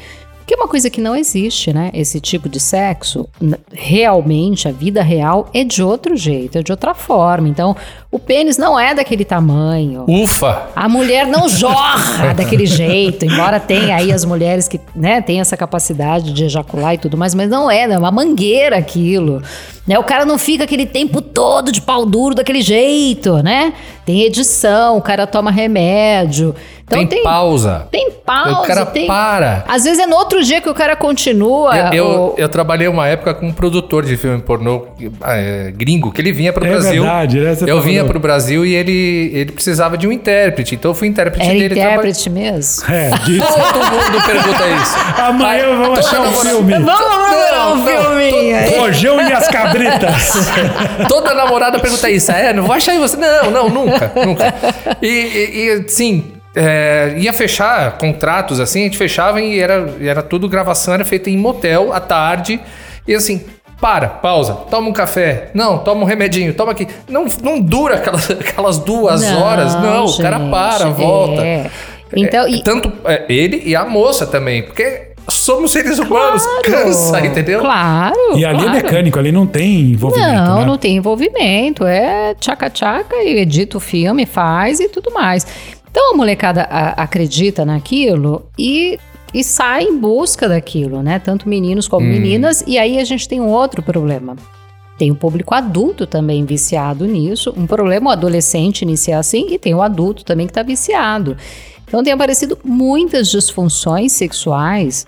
Que é uma coisa que não existe, né? Esse tipo de sexo, realmente, a vida real é de outro jeito, é de outra forma. Então, o pênis não é daquele tamanho. Ufa! A mulher não jorra daquele jeito, embora tenha aí as mulheres que, né, têm essa capacidade de ejacular e tudo mais, mas não é, é uma mangueira aquilo. Né? O cara não fica aquele tempo todo de pau duro daquele jeito, né? Tem edição, o cara toma remédio. Então tem, tem pausa. Tem pausa. O cara tem, para. Às vezes é no outro dia que o cara continua. Eu, eu, eu trabalhei uma época com um produtor de filme pornô é, gringo, que ele vinha pro é Brasil. Verdade, né? eu vinha pro Brasil e ele, ele precisava de um intérprete. Então eu fui intérprete Era dele. intérprete traba... mesmo? É, disso. Todo mundo pergunta isso. Amanhã Aí, vamos achar um filme. Vamos achar um filme. Rojão e as cabritas. Toda namorada pergunta isso. É, não vou achar em você. Não, não, nunca. Nunca. E, e, e sim, é, ia fechar contratos assim, a gente fechava e era, era tudo gravação, era feita em motel à tarde. E assim, para, pausa, toma um café. Não, toma um remedinho, toma aqui. Não, não dura aquelas, aquelas duas não, horas. Não, gente, o cara para, volta. É. Então, é, e... Tanto é, ele e a moça também. Porque somos seres humanos, claro, cansa, entendeu? Claro. E ali é claro. é mecânico, ali não tem envolvimento. Não, né? não tem envolvimento. É tchaca-tchaca e edita o filme, faz e tudo mais. Então a molecada a, acredita naquilo e, e sai em busca daquilo, né? Tanto meninos como hum. meninas. E aí a gente tem um outro problema. Tem o público adulto também viciado nisso. Um problema o adolescente iniciar assim e tem o adulto também que está viciado. Então tem aparecido muitas disfunções sexuais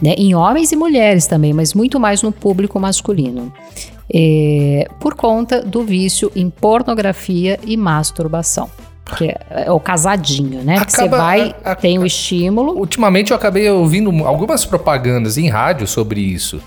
né, em homens e mulheres também, mas muito mais no público masculino. É, por conta do vício em pornografia e masturbação. Que é, é o casadinho, né? Acaba, que você vai, a, a, tem o estímulo. Ultimamente eu acabei ouvindo algumas propagandas em rádio sobre isso.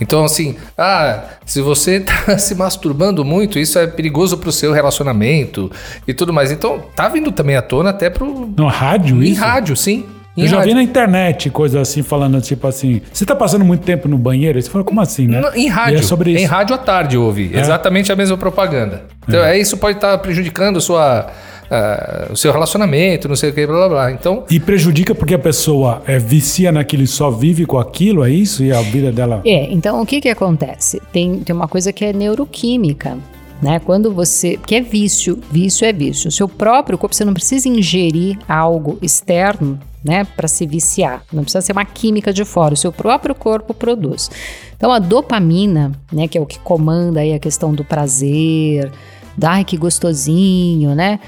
Então, assim, ah, se você tá se masturbando muito, isso é perigoso pro seu relacionamento e tudo mais. Então, tá vindo também à tona até pro. No rádio, em isso? Em rádio, sim. Eu já vi na internet coisa assim, falando tipo assim, você tá passando muito tempo no banheiro? Você fala, como assim, né? Em rádio. É sobre isso. Em rádio à tarde eu ouvi. É. Exatamente a mesma propaganda. Então, é. é isso pode estar tá prejudicando sua uh, o seu relacionamento, não sei o que, blá blá blá. Então. E prejudica porque a pessoa é, vicia naquilo e só vive com aquilo, é isso? E a vida dela. É, então o que que acontece? Tem, tem uma coisa que é neuroquímica. Né? Quando você. Que é vício, vício é vício. O seu próprio corpo, você não precisa ingerir algo externo né, para se viciar. Não precisa ser uma química de fora, o seu próprio corpo produz. Então a dopamina, né, que é o que comanda aí a questão do prazer, da ai que gostosinho, né?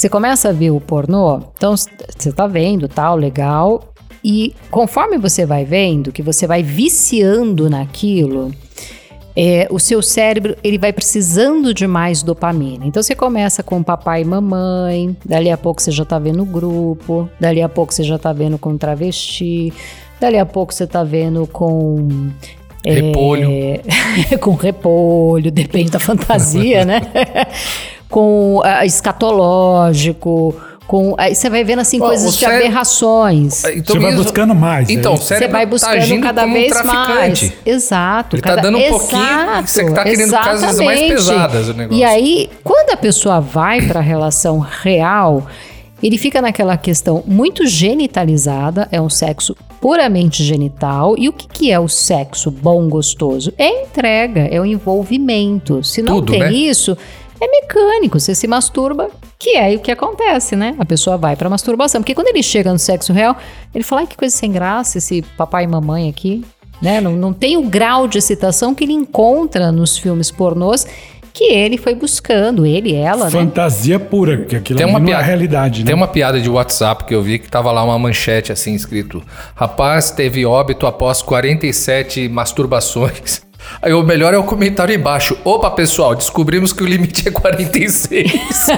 Você começa a ver o pornô, então você tá vendo, tal, legal. E conforme você vai vendo, que você vai viciando naquilo, é, o seu cérebro ele vai precisando de mais dopamina. Então você começa com papai e mamãe, dali a pouco você já tá vendo o grupo, dali a pouco você já tá vendo com travesti, dali a pouco você tá vendo com Repolho. É, com repolho, depende da fantasia, né? com uh, escatológico, com aí você vai vendo assim coisas de aberrações. Então, você vai buscando mais. Então, é você vai tá buscando tá cada vez um mais. Exato. Ele cada... tá dando um Exato, pouquinho, você tá querendo exatamente. casas mais pesadas o negócio. E aí, quando a pessoa vai para a relação real, ele fica naquela questão muito genitalizada, é um sexo puramente genital. E o que, que é o sexo bom, gostoso? É entrega, é o envolvimento. Se não Tudo, tem né? isso, é mecânico, você se masturba, que é o que acontece, né? A pessoa vai para masturbação, porque quando ele chega no sexo real, ele fala: ai, que coisa sem graça esse papai e mamãe aqui, né? Não, não tem o grau de excitação que ele encontra nos filmes pornôs que ele foi buscando, ele e ela, Fantasia né? Fantasia pura, que aquilo tem uma não é piada, é realidade, né? Tem uma piada de WhatsApp que eu vi que tava lá uma manchete assim escrito: Rapaz teve óbito após 47 masturbações. Aí o melhor é o comentário embaixo. Opa, pessoal, descobrimos que o limite é 46.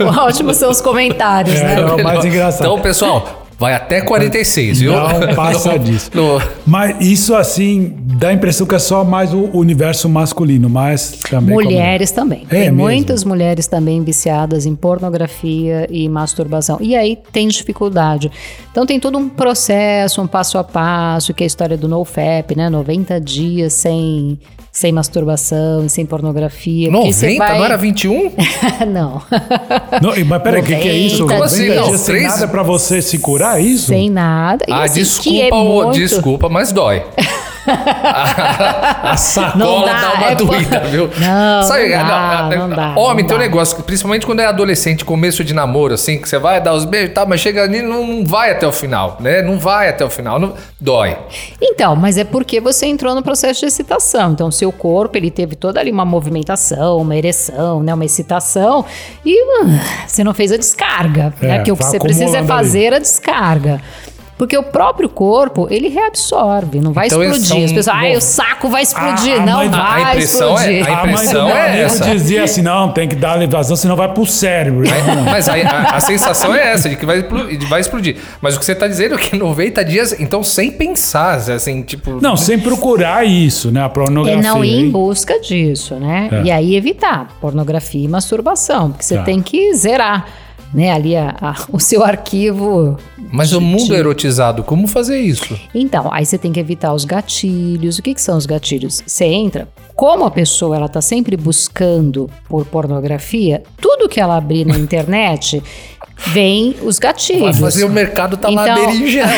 é, ótimo são os comentários, é, né? É o mais engraçado. Então, pessoal, Vai até 46, viu? Não passa disso. No... Mas isso, assim, dá a impressão que é só mais o universo masculino, mas também... Mulheres como... também. É tem mesmo? muitas mulheres também viciadas em pornografia e masturbação. E aí tem dificuldade. Então tem todo um processo, um passo a passo, que é a história do NoFap, né? 90 dias sem sem masturbação e sem pornografia. 90? Vai... Não era 21? não. não. Mas peraí, o que, que, é isso? Como assim? Não, sem nada pra você se curar, é isso? Sem nada. E ah, assim, desculpa, é muito... desculpa, mas dói. a, sacola dá, dá, uma é doída, por... viu? Não, Sabe, não, dá, não, não dá. Homem, não tem um negócio, principalmente quando é adolescente, começo de namoro, assim, que você vai dar os beijos e tal, mas chega ali não, não vai até o final, né? Não vai até o final, não, dói. Então, mas é porque você entrou no processo de excitação. Então, seu corpo, ele teve toda ali uma movimentação, uma ereção, né? Uma excitação e uh, você não fez a descarga, é, né? Porque o que você precisa é fazer ali. a descarga. Porque o próprio corpo, ele reabsorve, não vai então explodir. As pessoas, ah, o saco vai explodir. Ah, não vai a impressão explodir. É, a impressão a é essa. dizia assim, não, tem que dar vazão, senão vai pro cérebro. Mas a, a, a, sensação é essa, de que vai, vai explodir. Mas o que você tá dizendo é que 90 dias, então sem pensar, assim, tipo... Não, sem procurar isso, né, a pornografia. E não ir em busca disso, né? É. E aí evitar pornografia e masturbação, porque você tá. tem que zerar né, ali a, a, o seu arquivo. Mas o mundo é erotizado, como fazer isso? Então, aí você tem que evitar os gatilhos. O que, que são os gatilhos? Você entra, como a pessoa ela tá sempre buscando por pornografia, tudo que ela abrir na internet vem os gatilhos. Vai fazer o mercado tá então... lá berinjela.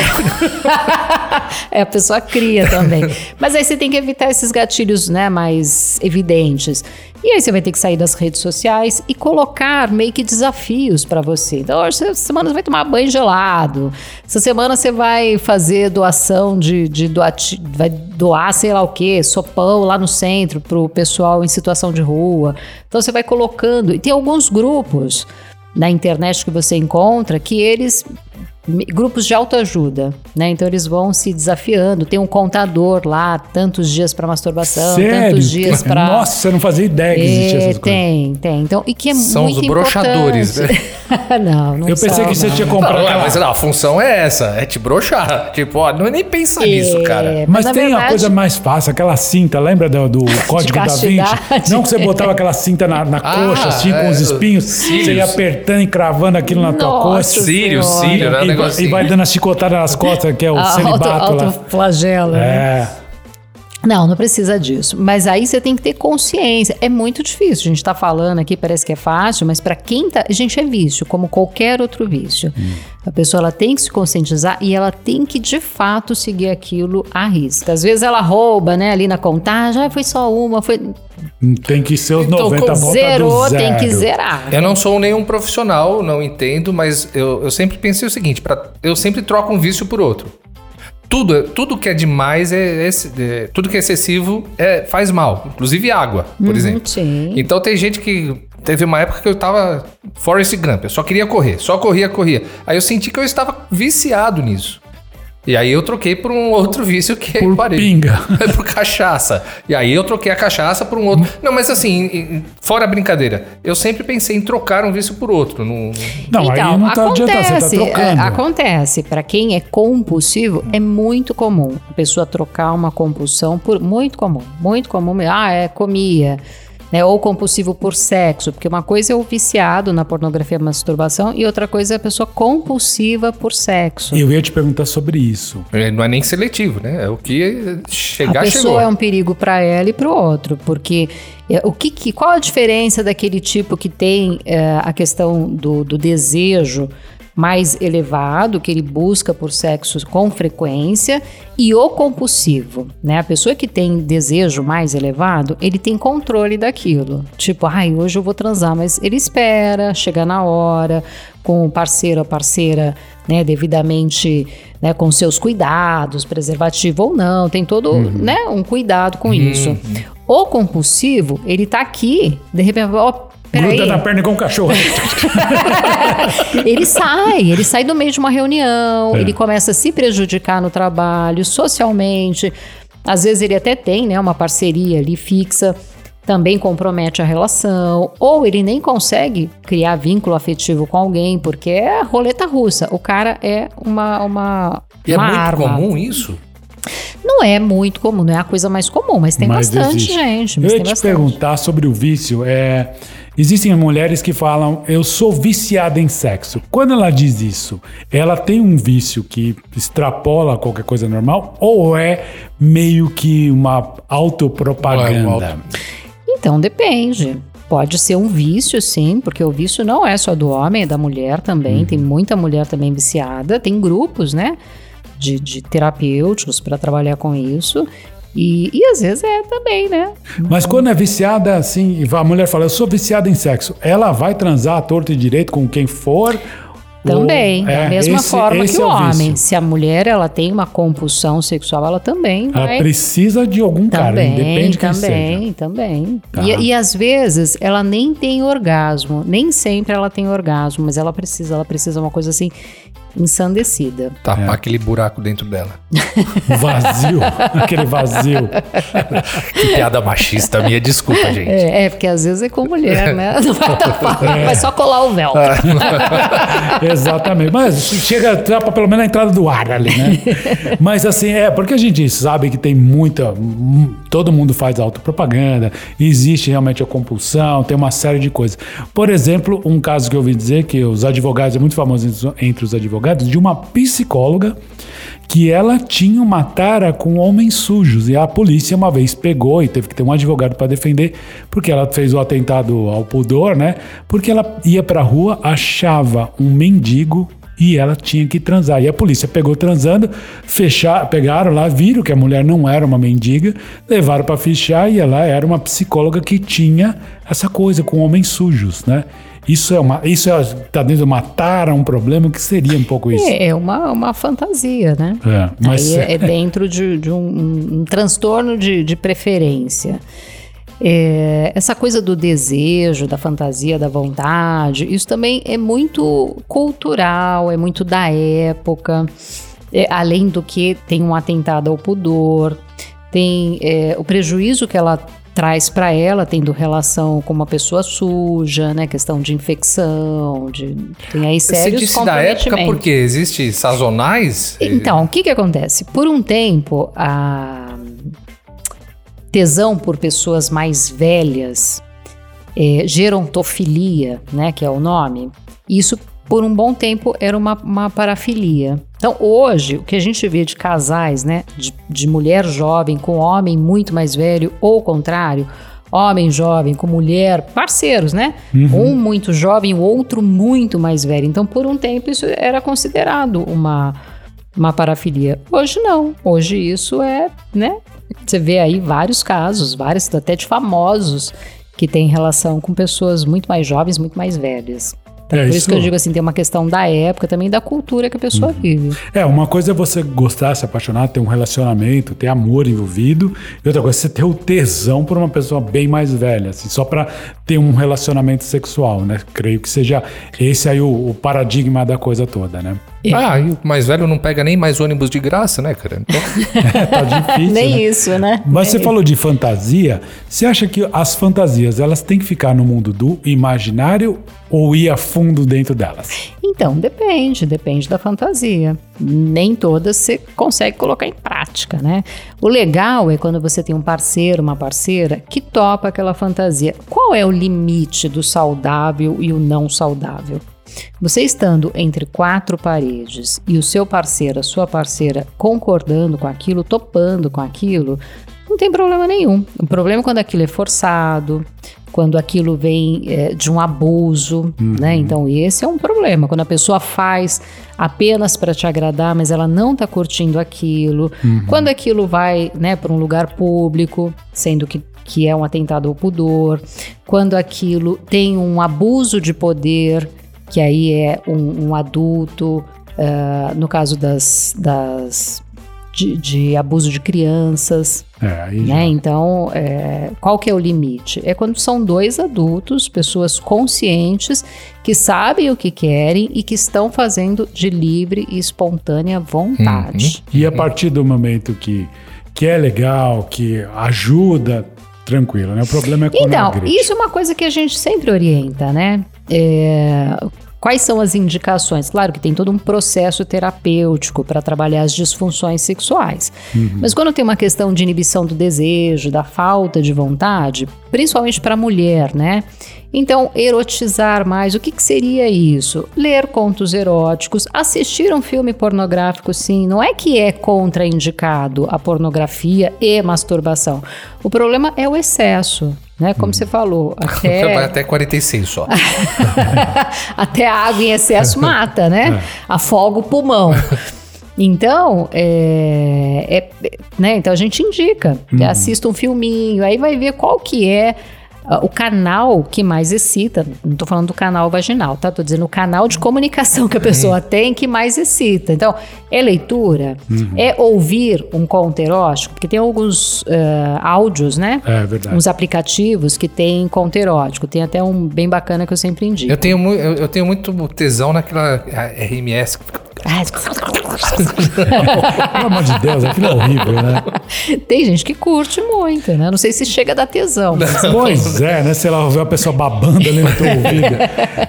é, a pessoa cria também. Mas aí você tem que evitar esses gatilhos, né, mais evidentes. E aí você vai ter que sair das redes sociais e colocar meio que desafios para você. Então, hoje, essa semana você vai tomar banho gelado. Essa semana você vai fazer doação de, de doar, vai doar sei lá o que, sopão lá no centro para o pessoal em situação de rua. Então você vai colocando. E tem alguns grupos na internet que você encontra que eles grupos de autoajuda, né? Então eles vão se desafiando. Tem um contador lá, tantos dias para masturbação, Sério? tantos dias para. Nossa, você não fazia ideia que existia é, essas tem, coisas. Tem, Então, e que é São muito os broxadores, né? não, não Eu pensei são, que você não. tinha comprado. Não, mas não, a função é essa, é te broxar. Tipo, ó, não nem pensa nisso, cara. Mas, mas tem verdade, uma coisa mais fácil, aquela cinta, lembra do, do Código da Vinci? Não que você botava aquela cinta na, na Ah, coxa, assim, é, com os espinhos, cílios. você ia apertando e cravando aquilo na tua Nossa coxa. Cílio, cílio, né? Vai- negócio e vai dando a chicotada nas costas, que é o Ah, celibato auto, lá. autoflagelo, né? Não, não precisa disso. Mas aí você tem que ter consciência. É muito difícil. A gente tá falando aqui, parece que é fácil, mas para quem tá. Gente, é vício, como qualquer outro vício. A pessoa ela tem que se conscientizar e ela tem que, de fato, seguir aquilo à risca. Às vezes ela rouba, né, ali na contagem, ah, foi só uma, foi. Tem que ser os Então, 90 como volta Zerou, do zero. tem que zerar. Eu não sou nenhum profissional, não entendo, mas eu, eu sempre pensei o seguinte: pra, eu sempre troco um vício por outro. Tudo, tudo que é demais é, esse- é- tudo que é excessivo é, faz mal, inclusive água, por Uhum, exemplo. sim. Então tem gente que teve uma época que eu tava Forrest Gump, eu só queria correr, só corria, corria. Aí eu senti que eu estava viciado nisso. E aí eu troquei por um outro vício que Por parei. pinga. por cachaça. E aí eu troquei a cachaça por um outro. Não, mas assim, fora a brincadeira, eu sempre pensei em trocar um vício por outro. Não, Não, aí não tá adiantando, você tá é, trocando. acontece. Para quem é compulsivo, é muito comum a pessoa trocar uma compulsão por. Muito comum. Muito comum. Ah, é, comia. Né, ou compulsivo por sexo, porque uma coisa é o viciado na pornografia e masturbação e outra coisa é a pessoa compulsiva por sexo. Eu ia te perguntar sobre isso. é- não é nem seletivo, né? É o que chegar, a pessoa chegou. é um perigo para ela e para o outro, porque é, o que, que- qual a diferença daquele tipo que tem é, a questão do, do desejo mais elevado, que ele busca por sexo com frequência, e o compulsivo, né? A pessoa que tem desejo mais elevado, ele tem controle daquilo. Tipo, ai, hoje eu vou transar, mas ele espera chegar na hora, com o parceiro ou parceira, né, devidamente, né, com seus cuidados, preservativo ou não, tem todo, né, um cuidado com isso. O compulsivo, ele tá aqui, de repente, ó, peraí, Gruda na perna com o cachorro. ele sai, ele sai do meio de uma reunião, É. ele começa a se prejudicar no trabalho, socialmente. Às vezes ele até tem, né, uma parceria ali fixa, também compromete a relação, ou ele nem consegue criar vínculo afetivo com alguém, porque é roleta russa. O cara é uma uma, E é uma muito arma. comum isso? Não é muito comum, não é a coisa mais comum, mas tem Mas bastante existe. gente. Eu Mas ia tem te bastante. perguntar sobre o vício. É, existem mulheres que falam, eu sou viciada em sexo. Quando ela diz isso, ela tem um vício que extrapola qualquer coisa normal ou é meio que uma autopropaganda? É um auto- Então depende. Pode ser um vício, sim, porque o vício não é só do homem, é da mulher também. Tem muita mulher também viciada. Tem grupos, né, de, de terapêuticos para trabalhar com isso. E, e às vezes é também, né? Mas quando é viciada, assim, a mulher fala, eu sou viciada em sexo, ela vai transar à torta e direito com quem for? Também, da é, mesma esse- forma esse que é o homem. Se a mulher ela tem uma compulsão sexual, ela também Ela vai precisa de algum cara, Também, independe de quem também, seja. também. Tá. E, e às vezes ela nem tem orgasmo, nem sempre ela tem orgasmo, mas ela precisa, ela precisa uma coisa assim ensandecida. Tapar É. aquele buraco dentro dela. Vazio, aquele vazio. Que piada machista minha, desculpa, gente. É, é, porque às vezes é com mulher, né? Não vai tapar, É. vai só colar o véu. Exatamente. Mas chega tapa pelo menos na entrada do ar ali, né? Mas assim, é, porque a gente sabe que tem muita. hum, Todo mundo faz autopropaganda, existe realmente a compulsão, tem uma série de coisas. Por exemplo, um caso que eu ouvi dizer que os advogados, é muito famoso entre- entre os advogados, de uma psicóloga que ela tinha uma tara com homens sujos. E a polícia uma vez pegou e teve que ter um advogado para defender, porque ela fez o atentado ao pudor, né? Porque ela ia pra rua, achava um mendigo e ela tinha que transar. E a polícia pegou transando, fechar, pegaram lá, viram que a mulher não era uma mendiga, levaram para fichar e ela era uma psicóloga que tinha essa coisa com homens sujos, né? Isso é uma, isso é, tá dentro de uma tara, um problema que seria um pouco isso. É, é uma, uma fantasia, né? É, mas Aí é, é dentro de, de um, um- um transtorno de, de preferência. É, essa coisa do desejo, da fantasia, da vontade, isso também é muito cultural, é muito da época. É, além do que tem um atentado ao pudor, tem é, o prejuízo que ela traz para ela, tendo relação com uma pessoa suja, né? Questão de infecção, de tem aí sérios Você disse da época porque existe sazonais? Então, o que que acontece? Por um tempo, a tesão por pessoas mais velhas, é, gerontofilia, né? Que é o nome. Isso por um bom tempo era uma, uma parafilia. Então, hoje, o que a gente vê de casais, né, de, de mulher jovem com homem muito mais velho, ou o contrário, homem jovem com mulher, parceiros, né? Uhum. Um muito jovem, o outro muito mais velho. Então, por um tempo, isso era considerado uma, uma parafilia. Hoje, não. Hoje, isso é, né? Você vê aí vários casos, vários até de famosos que têm relação com pessoas muito mais jovens, muito mais velhas. Então, é, por isso, isso que eu digo assim, tem uma questão da época, também da cultura que a pessoa uhum. vive. É, uma coisa é você gostar, se apaixonar, ter um relacionamento, ter amor envolvido, e outra coisa é você ter o tesão por uma pessoa bem mais velha, assim, só para ter um relacionamento sexual, né? Creio que seja esse aí o, o paradigma da coisa toda, né? É. Ah, e o mais velho não pega nem mais ônibus de graça, né, cara? Então... é, tá difícil. nem né? isso, né? Mas você falou de fantasia. Você acha que as fantasias elas têm que ficar no mundo do imaginário ou ir a fundo dentro delas? Então, depende, depende da fantasia. Nem todas você consegue colocar em prática, né? O legal é quando você tem um parceiro, uma parceira que topa aquela fantasia. Qual é o limite do saudável e o não saudável? Você estando entre quatro paredes e o seu parceiro, a sua parceira concordando com aquilo, topando com aquilo, não tem problema nenhum. O problema é quando aquilo é forçado, quando aquilo vem é, de um abuso, uhum. né? Então esse é um problema. Quando a pessoa faz apenas para te agradar, mas ela não está curtindo aquilo. Uhum. Quando aquilo vai, né, para um lugar público, sendo que que é um atentado ao pudor, quando aquilo tem um abuso de poder, que aí é um, um adulto, uh, no caso das, das de, de, abuso de crianças. É, né? Então, é, qual que é o limite? É quando são dois adultos, pessoas conscientes, que sabem o que querem e que estão fazendo de livre e espontânea vontade. Uhum. E a partir do momento que, que é legal, que ajuda, tranquilo, né? O problema é quando Então, isso é uma coisa que a gente sempre orienta, né? É, Quais são as indicações? Claro que tem todo um processo terapêutico para trabalhar as disfunções sexuais. Uhum. Mas quando tem uma questão de inibição do desejo, da falta de vontade, principalmente para a mulher, né? Então, erotizar mais, o que, que, seria isso? Ler contos eróticos, assistir um filme pornográfico, sim. Não é que é contraindicado a pornografia e masturbação. O problema é o excesso. Né? Como hum. você falou, até... Até 46 só. até a água em excesso mata, né? É. Afoga o pulmão. Então, é, é, né? então a gente indica, uhum. assista um filminho, aí vai ver qual que é o canal que mais excita, não estou falando do canal vaginal, tá? Estou dizendo o canal de comunicação que a pessoa tem que mais excita. Então, é leitura, uhum. é ouvir um conto erótico, porque tem alguns uh, áudios, né? É verdade. Uns aplicativos que tem conto erótico. Tem até um bem bacana que eu sempre indico. Eu tenho, eu, eu tenho muito tesão naquela RMS Pelo amor de Deus, aquilo é horrível, né? Tem gente que curte muito, né? Não sei se chega a dar tesão. Mas... Pois é, né? Sei lá, ver uma pessoa babando ali no teu ouvido.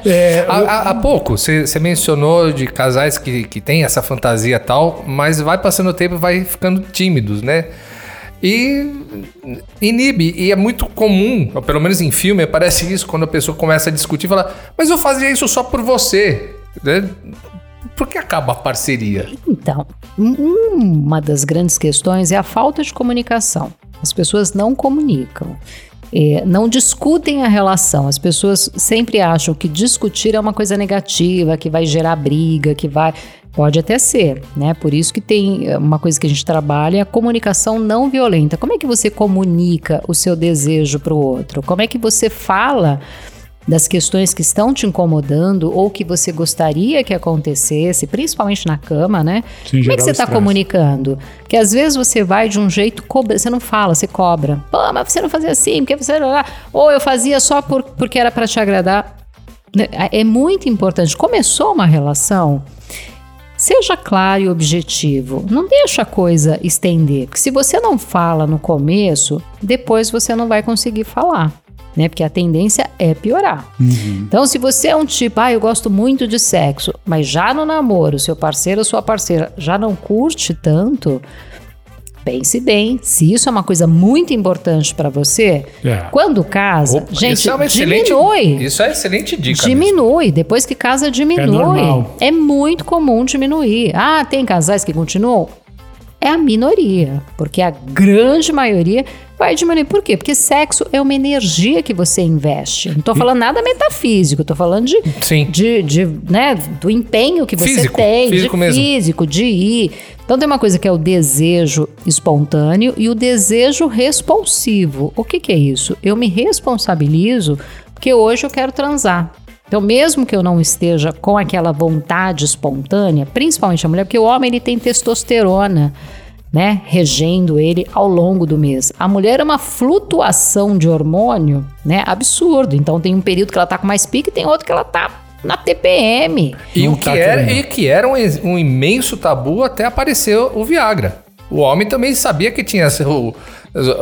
É, há, eu... há, pouco, você mencionou de casais que, que tem essa fantasia e tal, mas vai passando o tempo e vai ficando tímidos, né? E inibe. E é muito comum, pelo menos em filme, aparece isso quando a pessoa começa a discutir e fala: Mas eu fazia isso só por você. Né? Por que acaba a parceria? Então, uma das grandes questões é a falta de comunicação. As pessoas não comunicam. É, não discutem a relação. As pessoas sempre acham que discutir é uma coisa negativa, que vai gerar briga, que vai. Pode até ser, né? Por isso que tem é, uma coisa que a gente trabalha é a comunicação não violenta. Como é que você comunica o seu desejo para o outro? Como é que você fala das questões que estão te incomodando ou que você gostaria que acontecesse, principalmente na cama, né? Sim, Como é que você está comunicando? Porque às vezes você vai de um jeito, cobra, você não fala, você cobra. Pô, mas você não fazia assim, porque você. Ou eu fazia só por, porque era para te agradar. Né, é muito importante. Começou uma relação, Seja claro e objetivo. Não deixa a coisa estender. Porque se você não fala no começo, depois você não vai conseguir falar. Né? Porque a tendência é piorar. Uhum. Então, se você é um tipo, ah, eu gosto muito de sexo, mas já no namoro, seu parceiro ou sua parceira já não curte tanto, pense bem, se isso é uma coisa muito importante para você, é. quando casa, Opa, gente, isso é diminui. Isso é excelente dica. Diminui, mesmo. depois que casa diminui. É, é muito comum diminuir. Ah, tem casais que continuam? É a minoria, porque a grande maioria vai diminuir. Por quê? Porque sexo é uma energia que você investe. Não tô falando nada metafísico, tô falando de, Sim. de, de né, do empenho que você físico, tem, físico de mesmo. físico, de ir. Então tem uma coisa que é o desejo espontâneo e o desejo responsivo. O que, que é isso? Eu me responsabilizo porque hoje eu quero transar. Então, mesmo que eu não esteja com aquela vontade espontânea, principalmente a mulher, porque o homem ele tem testosterona né, regendo ele ao longo do mês. A mulher é uma flutuação de hormônio, né, absurdo. Então tem um período que ela tá com mais pique, tem outro que ela tá na TPM. E o que tá era, e que era um, um imenso tabu até aparecer o Viagra. O homem também sabia que tinha seu,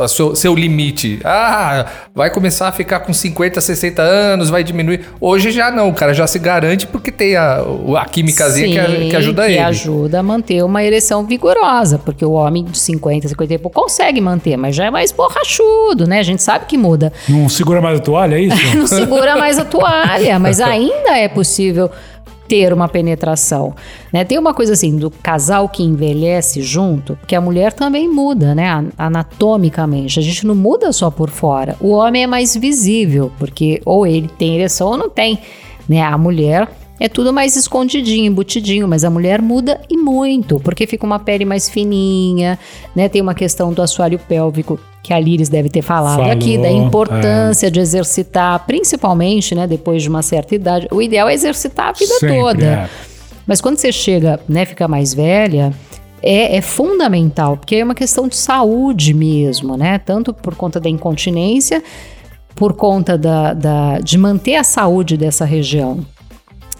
seu, seu limite. Ah, vai começar a ficar com 50, 60 anos, vai diminuir. Hoje já não, o cara já se garante porque tem a, a químicazinha Sim, que, que, ajuda que ele. Que ajuda a manter uma ereção vigorosa, porque o homem de 50, 50 e pouco consegue manter, mas já é mais borrachudo, né? A gente sabe que muda. Não segura mais a toalha, é isso? não segura mais a toalha, mas ainda é possível ter uma penetração. Né? Tem uma coisa assim do casal que envelhece junto, porque a mulher também muda, né? Anatomicamente. A gente não muda só por fora. O homem é mais visível, porque ou ele tem ereção ou não tem. Né? A mulher é tudo mais escondidinho, embutidinho, mas a mulher muda e muito, porque fica uma pele mais fininha, né? Tem uma questão do assoalho pélvico que a Liris deve ter falado Falou, aqui, da importância é. de exercitar, principalmente, né, depois de uma certa idade. O ideal é exercitar a vida Sempre, toda. É. Mas quando você chega, né, fica mais velha, é, é, fundamental, porque é uma questão de saúde mesmo, né? Tanto por conta da incontinência, por conta da, da, de manter a saúde dessa região.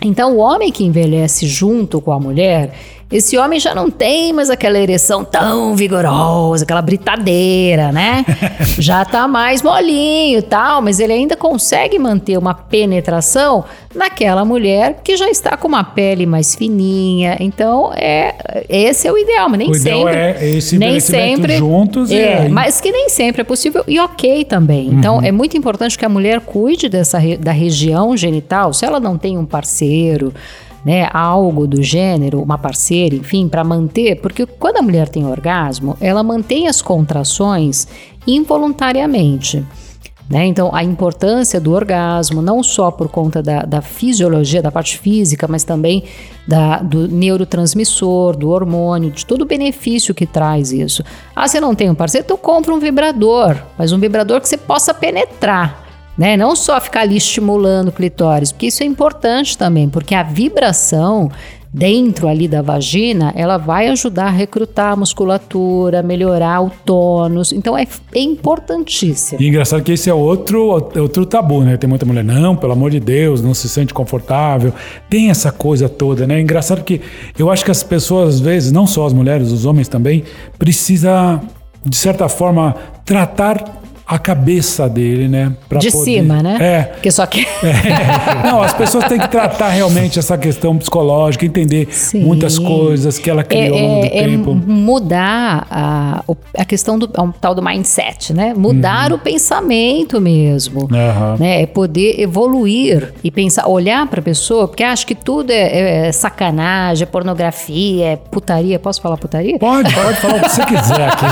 Então, o homem que envelhece junto com a mulher, esse homem já não tem mais aquela ereção tão vigorosa, aquela britadeira, né? já tá mais molinho e tal, mas ele ainda consegue manter uma penetração naquela mulher que já está com uma pele mais fininha. Então, é esse é o ideal, mas nem o sempre. é esse nem sempre juntos. É, mas que nem sempre é possível e ok também. Então, uhum. é muito importante que a mulher cuide dessa da região genital. Se ela não tem um parceiro, né, algo do gênero, uma parceira, enfim, para manter, porque quando a mulher tem orgasmo, ela mantém as contrações involuntariamente. Né? Então, a importância do orgasmo, não só por conta da, da fisiologia, da parte física, mas também da, do neurotransmissor, do hormônio, de todo o benefício que traz isso. Ah, você não tem um parceiro? Então compra um vibrador, mas um vibrador que você possa penetrar. Né? Não só ficar ali estimulando o clitóris, porque isso é importante também, porque a vibração dentro ali da vagina, ela vai ajudar a recrutar a musculatura, melhorar o tônus. Então é, é importantíssimo. E engraçado que esse é outro, outro tabu, né? Tem muita mulher, não, pelo amor de Deus, não se sente confortável. Tem essa coisa toda, né? Engraçado que eu acho que as pessoas, às vezes, não só as mulheres, os homens também, precisa de certa forma tratar a cabeça dele, né? de poder... cima, né? É. Porque só que. É. Não, as pessoas têm que tratar realmente essa questão psicológica, entender Sim. muitas coisas que ela criou é, ao longo do é, é tempo. mudar a, a questão do um tal do mindset, né? Mudar uhum. o pensamento mesmo. Uhum. Né? É poder evoluir e pensar, olhar para a pessoa, porque acho que tudo é, é, sacanagem, é pornografia, é putaria. Posso falar putaria? Pode, pode falar o que você quiser aqui.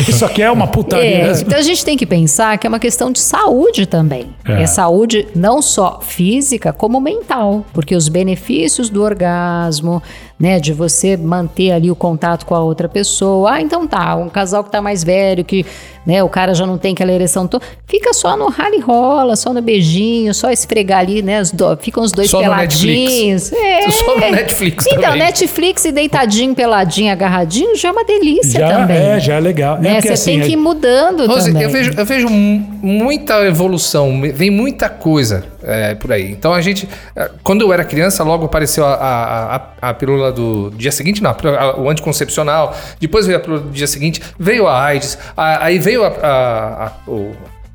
Isso aqui é uma putaria. É, então a gente tem que pensar que é uma questão de saúde também. É. é saúde não só física, como mental. Porque os benefícios do orgasmo, né, de você manter ali o contato com a outra pessoa. Ah, então tá, um casal que tá mais velho, que né? O cara já não tem aquela ereção toda. Fica só no rally rola, só no beijinho, só esfregar ali, né? Do, ficam os dois só peladinhos. No é. Só no Netflix Então, também. Netflix e deitadinho, peladinho, agarradinho, já é uma delícia já, também. É, já é legal. Né? É Você assim, tem que ir mudando Rose, também. Eu vejo, eu vejo muita evolução, vem muita coisa é, por aí. Então a gente, é, quando eu era criança, logo apareceu a, a, a, a pílula do dia seguinte, não, o anticoncepcional, depois veio a pílula do dia seguinte, veio a AIDS, aí veio a,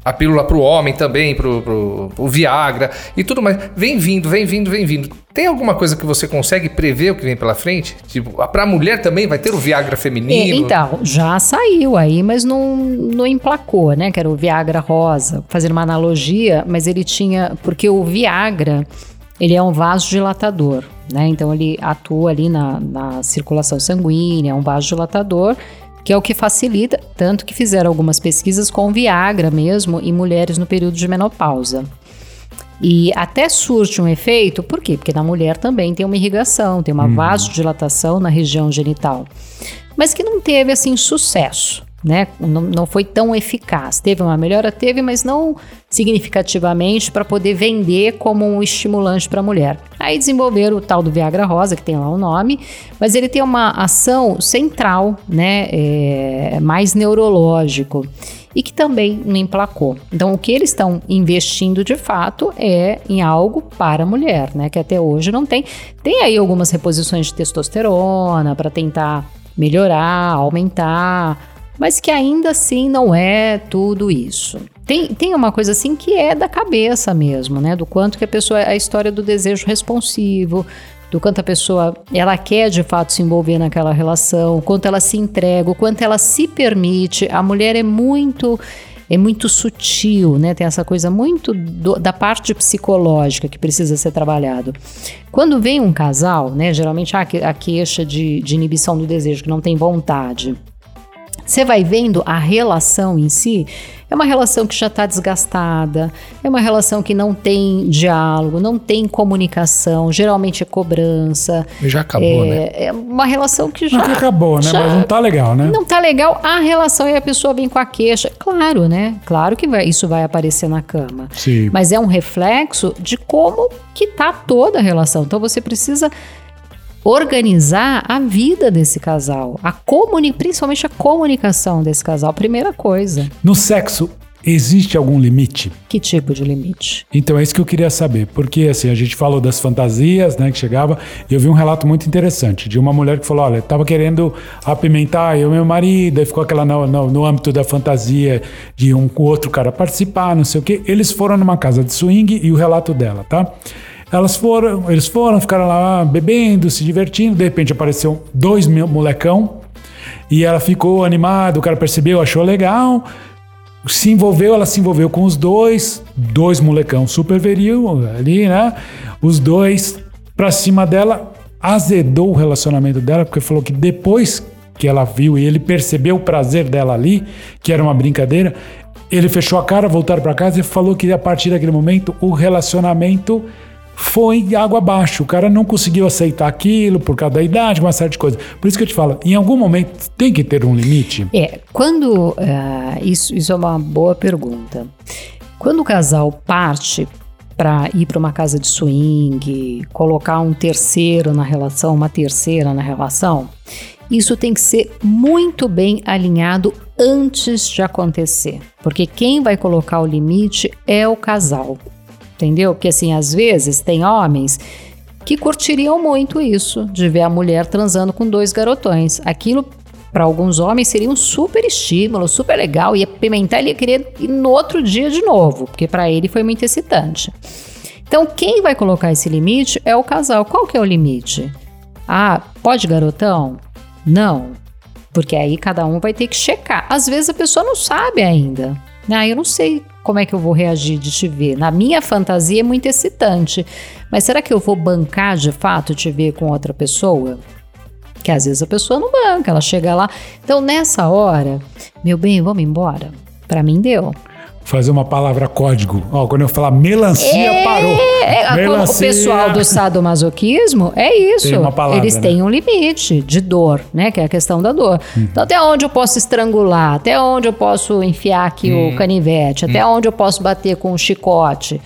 a, pílula para o homem também, para o Viagra e tudo mais. Vem vindo, vem vindo, vem vindo. Tem alguma coisa que você consegue prever o que vem pela frente? Tipo, para a mulher também vai ter o Viagra feminino? então, já saiu aí, mas não, não emplacou, né? Que era o Viagra rosa. Fazendo uma analogia, mas ele tinha. Porque o Viagra, ele é um vasodilatador, né? Então ele atua ali na, na circulação sanguínea, é um vasodilatador que é o que facilita, tanto que fizeram algumas pesquisas com Viagra mesmo em mulheres no período de menopausa. E até surte um efeito, por quê? Porque na mulher também tem uma irrigação, tem uma uhum. vasodilatação na região genital. Mas que não teve assim sucesso né? Não, não foi tão eficaz. Teve uma melhora, teve, mas não significativamente para poder vender como um estimulante para a mulher. Aí desenvolveram o tal do Viagra Rosa, que tem lá o nome, mas ele tem uma ação central, né? É, mais neurológico e que também não emplacou. Então, o que eles estão investindo de fato é em algo para a mulher, né? Que até hoje não tem. Tem aí algumas reposições de testosterona para tentar melhorar, aumentar mas que ainda assim não é tudo isso. Tem, tem uma coisa assim que é da cabeça mesmo, né? Do quanto que a pessoa. A história do desejo responsivo, do quanto a pessoa ela quer de fato se envolver naquela relação, quanto ela se entrega, o quanto ela se permite. A mulher é muito é muito sutil, né? Tem essa coisa muito do, da parte psicológica que precisa ser trabalhado. Quando vem um casal, né? Geralmente há a queixa de, de inibição do desejo, que não tem vontade. Você vai vendo a relação em si, é uma relação que já está desgastada, é uma relação que não tem diálogo, não tem comunicação, geralmente é cobrança. Já acabou, é, né? É uma relação que já. Não que acabou, né? Já, Mas não tá legal, né? Não tá legal a relação e a pessoa vem com a queixa. Claro, né? Claro que vai, isso vai aparecer na cama. Sim. Mas é um reflexo de como que tá toda a relação. Então você precisa organizar a vida desse casal, a comuni principalmente a comunicação desse casal, primeira coisa. No sexo, Existe algum limite? Que tipo de limite? Então é isso que eu queria saber, porque assim, a gente falou das fantasias, né, que chegava, e eu vi um relato muito interessante de uma mulher que falou, olha, tava querendo apimentar eu e meu marido, aí ficou aquela no, no, no âmbito da fantasia de um outro cara participar, não sei o quê. Eles foram numa casa de swing e o relato dela, tá? Elas foram, eles foram, ficaram lá bebendo, se divertindo. De repente apareceu dois molecão e ela ficou animada. O cara percebeu, achou legal, se envolveu. Ela se envolveu com os dois, dois molecão super viril ali, né? Os dois pra cima dela, azedou o relacionamento dela, porque falou que depois que ela viu e ele percebeu o prazer dela ali, que era uma brincadeira, ele fechou a cara, voltaram para casa e falou que a partir daquele momento o relacionamento foi água abaixo. O cara não conseguiu aceitar aquilo por causa da idade, uma série de coisas. Por isso que eu te falo, em algum momento tem que ter um limite? É, quando. Uh, isso, isso é uma boa pergunta. Quando o casal parte para ir para uma casa de swing, colocar um terceiro na relação, uma terceira na relação, isso tem que ser muito bem alinhado antes de acontecer, porque quem vai colocar o limite é o casal entendeu? Porque assim, às vezes tem homens que curtiriam muito isso, de ver a mulher transando com dois garotões. Aquilo para alguns homens seria um super estímulo, super legal, ia pimentar, ele ia querer ir no outro dia de novo, porque para ele foi muito excitante. Então, quem vai colocar esse limite é o casal. Qual que é o limite? Ah, pode garotão? Não. Porque aí cada um vai ter que checar. Às vezes a pessoa não sabe ainda. Ah, eu não sei como é que eu vou reagir de te ver. Na minha fantasia é muito excitante, mas será que eu vou bancar de fato te ver com outra pessoa? Que às vezes a pessoa não banca, ela chega lá. Então nessa hora, meu bem, vamos embora. Para mim deu. Fazer uma palavra código. Ó, quando eu falar melancia, é, parou. É, melancia. O pessoal do sadomasoquismo é isso. Palavra, Eles né? têm um limite de dor, né? Que é a questão da dor. Hum. Então, até onde eu posso estrangular? Até onde eu posso enfiar aqui hum. o canivete? Até hum. onde eu posso bater com o chicote?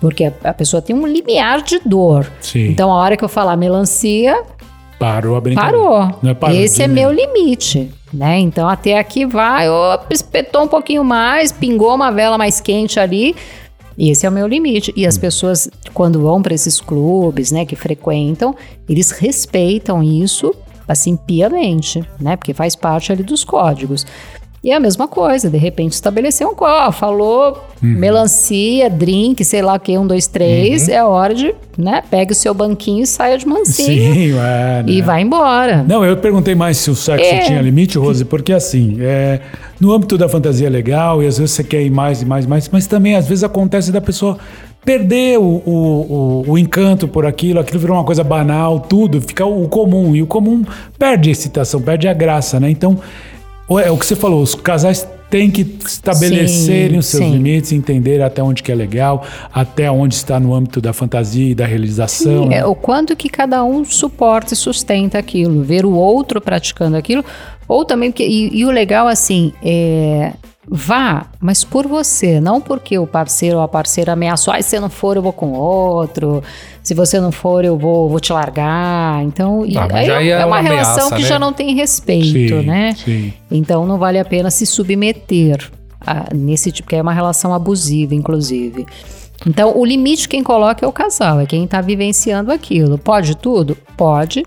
Porque a pessoa tem um limiar de dor. Sim. Então, a hora que eu falar melancia, Parou a brincadeira. Parou. É parou Esse é meu limite. Né? Então até aqui vai, opa, espetou um pouquinho mais, pingou uma vela mais quente ali. Esse é o meu limite. E as hum. pessoas, quando vão para esses clubes, né, que frequentam, eles respeitam isso, assim, piamente, né? Porque faz parte ali dos códigos. E é a mesma coisa, de repente estabelecer um qual, falou uhum. melancia, drink, sei lá o que, um, dois, três, uhum. é hora de, né, pegue o seu banquinho e saia de mansinho. Sim, é, né? E vai embora. Não, eu perguntei mais se o sexo é. tinha limite, Rose, porque assim, é, no âmbito da fantasia é legal, e às vezes você quer ir mais e mais e mais, mas também às vezes acontece da pessoa perder o, o, o, o, encanto por aquilo, aquilo virou uma coisa banal, tudo, fica o comum, e o comum perde a excitação, perde a graça, né? Então, é o que você falou, os casais têm que estabelecerem sim, os seus sim. limites, entender até onde que é legal, até onde está no âmbito da fantasia e da realização. Sim, né? é, o quanto que cada um suporta e sustenta aquilo, ver o outro praticando aquilo, ou também, e, e o legal assim, é, Vá, mas por você, não porque o parceiro ou a parceira ameaçou, ah, se você não for, eu vou com outro, se você não for, eu vou, vou te largar. Então, ah, é, é, uma, uma relação ameaça, que né? já não tem respeito, sim, né? Sim. Então não vale a pena se submeter a, nesse tipo, que é uma relação abusiva, inclusive. Então, o limite quem coloca é o casal, é quem está vivenciando aquilo. Pode tudo? Pode,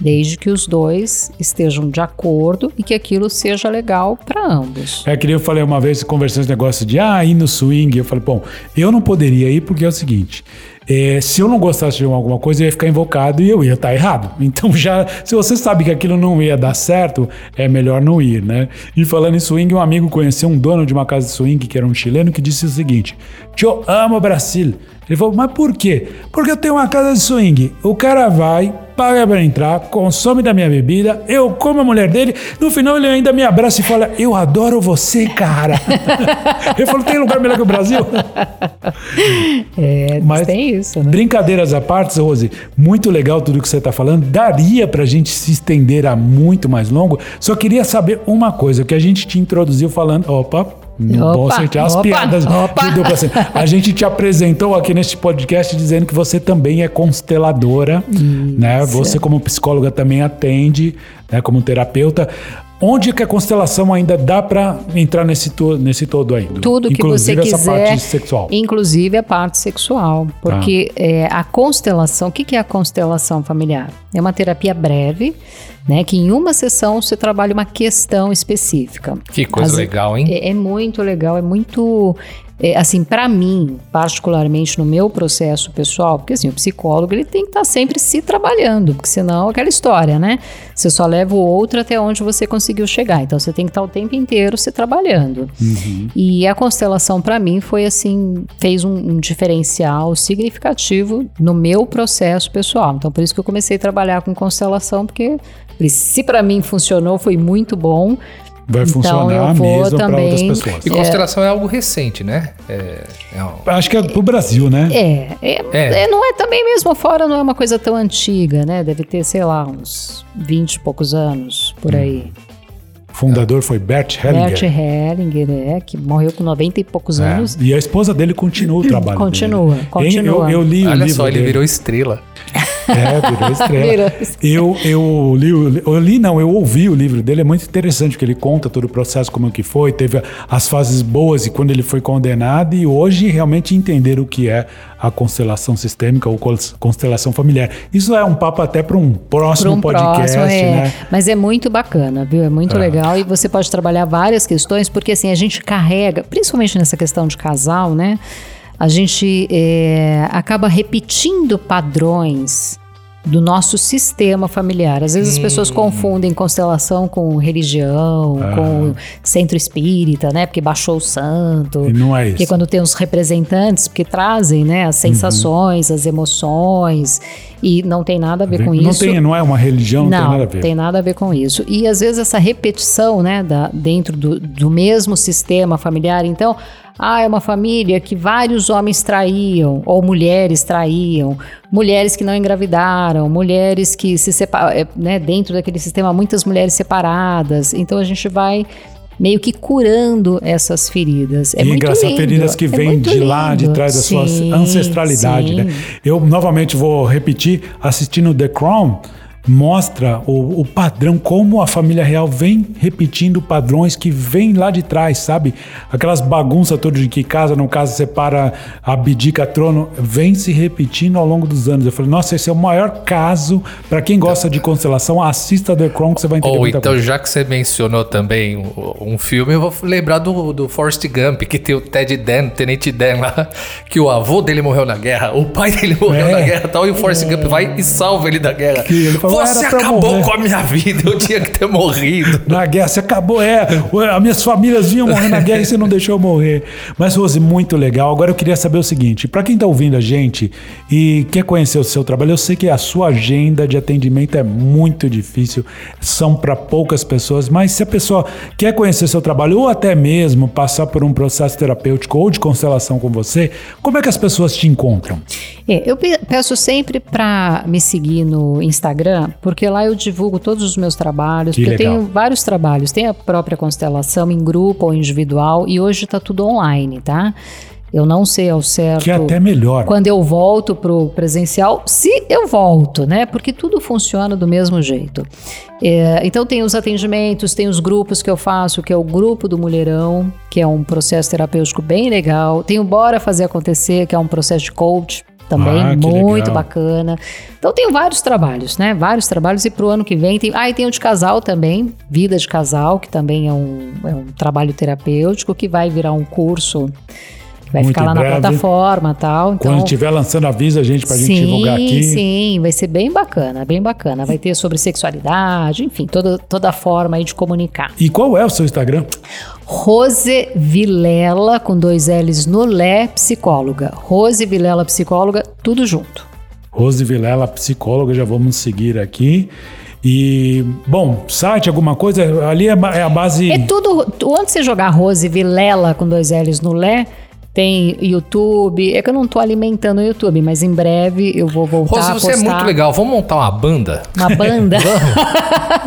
desde que os dois estejam de acordo e que aquilo seja legal para ambos. É que eu falei uma vez, conversando esse negócio de ah, ir no swing, eu falei, bom, eu não poderia ir porque é o seguinte, é, se eu não gostasse de alguma coisa, eu ia ficar invocado e eu ia estar errado. Então, já, se você sabe que aquilo não ia dar certo, é melhor não ir, né? E falando em swing, um amigo conheceu um dono de uma casa de swing, que era um chileno, que disse o seguinte: Eu amo o Brasil. Ele falou, mas por quê? Porque eu tenho uma casa de swing. O cara vai, paga para entrar, consome da minha bebida, eu como a mulher dele, no final ele ainda me abraça e fala: Eu adoro você, cara. ele falou: Tem lugar melhor que o Brasil? É, mas tem isso, né? Brincadeiras à parte, Rose, muito legal tudo que você está falando. Daria para a gente se estender a muito mais longo. Só queria saber uma coisa, que a gente te introduziu falando. Opa, opa, bom sentido, as opa, piadas opa. dupla A gente te apresentou aqui neste podcast dizendo que você também é consteladora, Isso. né? Você como psicóloga também atende, né? Como terapeuta. Onde que a constelação ainda dá para entrar nesse, to nesse todo aí? Tudo que você quiser. Essa parte sexual. Inclusive a parte sexual. Porque tá. é, a constelação, o que, que é a constelação familiar? É uma terapia breve, né? Que em uma sessão você trabalha uma questão específica. Que coisa As, legal, hein? É, é, muito legal, é muito é, assim, para mim, particularmente no meu processo pessoal, porque assim, o psicólogo ele tem que estar tá sempre se trabalhando, porque senão é aquela história, né? Você só leva o outro até onde você conseguiu chegar. Então você tem que estar tá o tempo inteiro se trabalhando. Uhum. E a constelação para mim foi assim, fez um, um diferencial significativo no meu processo pessoal. Então por isso que eu comecei a trabalhar com constelação, porque se para mim funcionou, foi muito bom vai então, funcionar mesmo para outras pessoas. E constelação é, é algo recente, né? É, é Acho que é pro Brasil, né? É, é, é, não é também mesmo fora, não é uma coisa tão antiga, né? Deve ter, sei lá, uns 20 e poucos anos por hum. aí. O fundador foi Bert Hellinger. Bert Hellinger, é, que morreu com 90 e poucos é, anos. E a esposa dele continua o trabalho continua, dele. Continua. Eu, eu li Olha o livro só, ele dele. virou estrela. É, virou estrela. virou. Eu, eu, li, eu li, não, eu ouvi o livro dele, é muito interessante, que ele conta todo o processo, como que foi, teve as fases boas e quando ele foi condenado, e hoje realmente entender o que é a constelação sistêmica ou constelação familiar. Isso é um papo até para um próximo um podcast, próximo, é. né? Mas é muito bacana, viu? É muito é. legal e você pode trabalhar várias questões, porque assim, a gente carrega, principalmente nessa questão de casal, né? A gente é, acaba repetindo padrões do nosso sistema familiar. Às vezes hum. as pessoas confundem constelação com religião, ah. com centro espírita, né? Porque baixou o santo. E não é isso. Porque quando tem os representantes que trazem, né, as sensações, uhum. as emoções, e não tem nada a ver com não isso. Tem, não é uma religião, não, não, tem nada a ver. tem nada a ver com isso. E às vezes essa repetição, né, da, dentro do, do mesmo sistema familiar, então Ah, é uma família que vários homens traíam, ou mulheres traíam, mulheres que não engravidaram, mulheres que se separam, é, né, dentro daquele sistema, muitas mulheres separadas. Então a gente vai meio que curando essas feridas. É e muito engraçado, feridas que é vêm de lindo. lá, de trás da sua ancestralidade. Né? Eu novamente vou repetir, assistindo The Crown, mostra o, o, padrão, como a família real vem repetindo padrões que vêm lá de trás, sabe? Aquelas bagunças todas de que casa não casa, separa, abdica trono, vem se repetindo ao longo dos anos. Eu falei, nossa, esse é o maior caso. para quem gosta de constelação, assista The Crown que você vai entender. Ou então, coisa. já que você mencionou também um filme, eu vou lembrar do, do Forrest Gump, que tem o Ted Dan, o Tenente Dan lá, que o avô dele morreu na guerra, o pai dele morreu é. na guerra tal, e o Forrest é. Gump vai e salva ele da guerra. Que ele falou, você acabou com a minha vida, eu tinha que ter morrido. Na guerra, você acabou, é. As minhas famílias vinham morrer na guerra e você não deixou eu morrer. Mas, Rose, muito legal. Agora eu queria saber o seguinte: para quem está ouvindo a gente e quer conhecer o seu trabalho, eu sei que a sua agenda de atendimento é muito difícil, são para poucas pessoas, mas se a pessoa quer conhecer seu trabalho ou até mesmo passar por um processo terapêutico ou de constelação com você, como é que as pessoas te encontram? É, eu peço sempre para me seguir no Instagram, porque lá eu divulgo todos os meus trabalhos, que porque legal. eu tenho vários trabalhos, tem a própria constelação em grupo ou individual e hoje está tudo online, tá? Eu não sei ao certo. Que é até melhor. Quando eu volto pro presencial, se eu volto, né? Porque tudo funciona do mesmo jeito. É, então tem os atendimentos, tem os grupos que eu faço, que é o grupo do Mulherão, que é um processo terapêutico bem legal. Tem o Bora Fazer Acontecer, que é um processo de coach também, ah, muito legal. bacana. Então tenho vários trabalhos, né? Vários trabalhos e pro ano que vem tem, ah, e tem o de casal também, vida de casal, que também é um, é um trabalho terapêutico que vai virar um curso Vai Muito ficar lá na plataforma tal. Então, Quando estiver lançando, avisa a gente pra sim, gente divulgar aqui. Sim, vai ser bem bacana, bem bacana. Vai ter sobre sexualidade, enfim, toda, toda a forma aí de comunicar. E qual é o seu Instagram? Rose Vilela, com dois L's no Lé, psicóloga. Rose Vilela, psicóloga, tudo junto. Rose Vilela, psicóloga, já vamos seguir aqui. E, bom, site, alguma coisa, ali é, é a base. É tudo. Onde você jogar Rose Vilela com dois L's no Lé, tem YouTube. É que eu não tô alimentando o YouTube, mas em breve eu vou voltar Rose, a postar. você é muito legal. Vamos montar uma banda? Uma banda?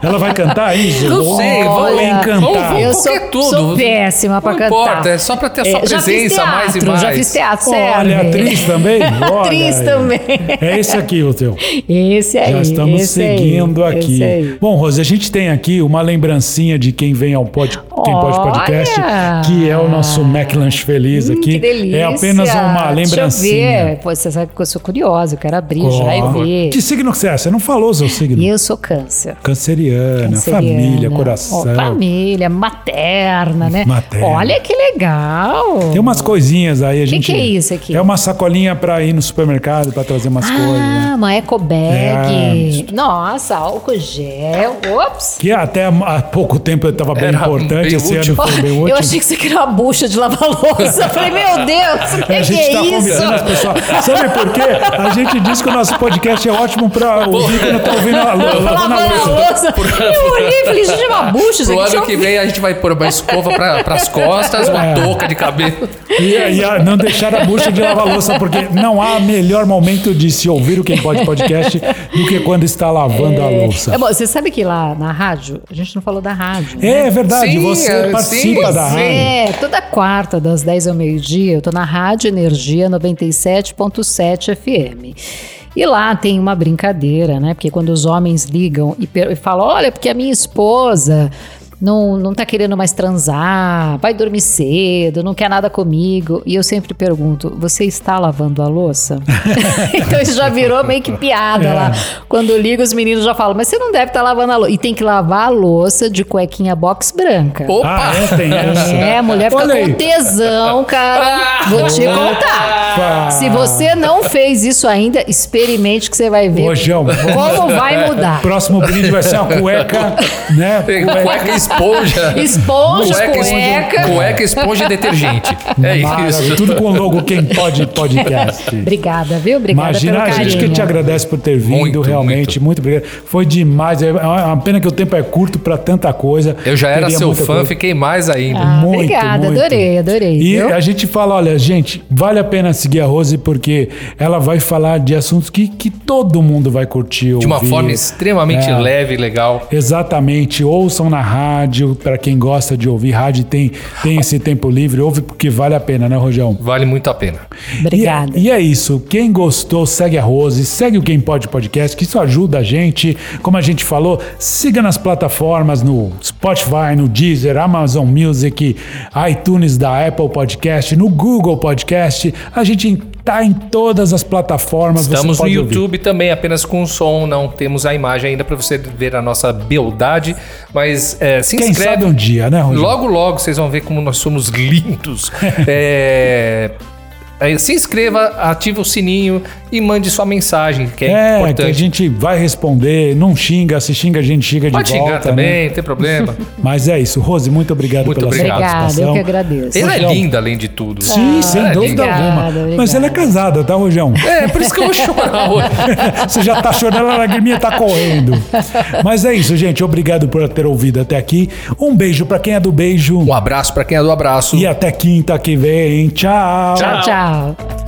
Ela vai cantar isso? Não sei, vou encantar. Eu sou, tudo. sou péssima pra cantar. Não importa, é só pra ter a sua é, presença teatro, mais e mais. Já fiz teatro, serve. Olha, atriz também? atriz também. É esse aqui o teu. Esse aí. Já estamos seguindo aí, aqui. Bom, Rose, a gente tem aqui uma lembrancinha de quem vem ao pod, quem pode podcast, que é o nosso McLanche Feliz hum, aqui. Que delícia. É apenas uma lembrancinha. Deixa eu ver. Pô, você sabe que eu sou curiosa, eu quero abrir oh. já e ver. Que signo que você é? Você não falou o seu signo. Eu sou câncer. Canceriana, Canceriana. família, coração. Oh, família, materna, né? Materna. Olha que legal. Tem umas coisinhas aí, a que gente... O que é isso aqui? É uma sacolinha pra ir no supermercado, pra trazer umas ah, coisas. Ah, né? uma eco bag. É. Nossa, álcool gel. Ops. Que até há pouco tempo estava bem Era importante, bem esse útil. ano foi bem útil. Eu achei que você queria uma bucha de lavar louça. Eu falei, meu Deus, o que, é, que é isso? As pessoas. Sabe por quê? A gente diz que o nosso podcast é ótimo pra ouvir quando tá ouvindo a, lavando a louça. louça. Eu olhei e falei, gente, uma bucha. Pro ano que vem a gente vai pôr uma escova pra, pras costas, uma é. touca de cabelo. E, e a, não deixar a bucha de lavar louça, porque não há melhor momento de se ouvir o Quem Pode Podcast do que quando está lavando é. a louça. É bom, você sabe que lá na rádio, a gente não falou da rádio. É, né? verdade, sim, você é, participa sim, da rádio. É, toda quarta, das 10 ao meio-dia, eu tô na Rádio Energia 97.7 FM. E lá tem uma brincadeira, né? Porque quando os homens ligam e, e falam: olha, porque a minha esposa não, não tá querendo mais transar, vai dormir cedo, não quer nada comigo. E eu sempre pergunto: você está lavando a louça? então isso já virou meio que piada é. lá. Quando liga, os meninos já falam: mas você não deve estar tá lavando a louça. E tem que lavar a louça de cuequinha box branca. Opa! Ah, é, tem essa. É, a mulher fica com tesão, cara. Vou te contar. Se você não fez isso ainda, experimente que você vai ver Ô, João, como vai mudar. Próximo brinde vai ser uma cueca, né? Cueca esponja. esponja, cueca, cueca. Cueca, esponja e detergente. É Maravilha. isso. Tudo com logo quem pode podcast. Obrigada, viu? Obrigada Imagina, a gente que te agradece por ter vindo, muito, realmente. Muito. muito obrigado. Foi demais. É uma pena que o tempo é curto para tanta coisa. Eu já era seu fã, coisa. fiquei mais ainda. Ah, muito, obrigada, muito. adorei, adorei. E viu? a gente fala, olha, gente, vale a pena seguir a Rose porque ela vai falar de assuntos que, que todo mundo vai curtir. De uma forma extremamente é, leve e legal. Exatamente. Ouçam na rádio, para quem gosta de ouvir rádio tem, tem esse tempo livre, ouve porque vale a pena, né, Rojão? Vale muito a pena. Obrigada. E, e, é isso. Quem gostou, segue a Rose, segue o Quem Pode Podcast, que isso ajuda a gente. Como a gente falou, siga nas plataformas no Spotify, no Deezer, Amazon Music, iTunes da Apple Podcast, no Google Podcast. A gente tá em todas as plataformas. Estamos no YouTube ouvir. também, apenas com som, não temos a imagem ainda para você ver a nossa beldade, mas é, se Quem inscreve. Sabe um dia, né, Rogério? Logo, logo vocês vão ver como nós somos lindos. é, se inscreva, ative o sininho e mande sua mensagem, que é, é importante. que a gente vai responder, não xinga, se xinga a gente xinga Pode de volta. Pode xingar também, né? não tem problema. Mas é isso. Rose, muito obrigado muito pela obrigado. sua participação. eu que agradeço. Ela é linda, além de tudo. Sim, ah, sem dúvida alguma. Obrigada. Mas ela é casada, tá, Rojão? É, por isso que eu vou chorar hoje. Você já tá chorando, a lagriminha tá correndo. Mas é isso, gente. Obrigado por ter ouvido até aqui. Um beijo para quem é do beijo. Um abraço para quem é do abraço. E até quinta que vem. Tchau. Tchau, tchau.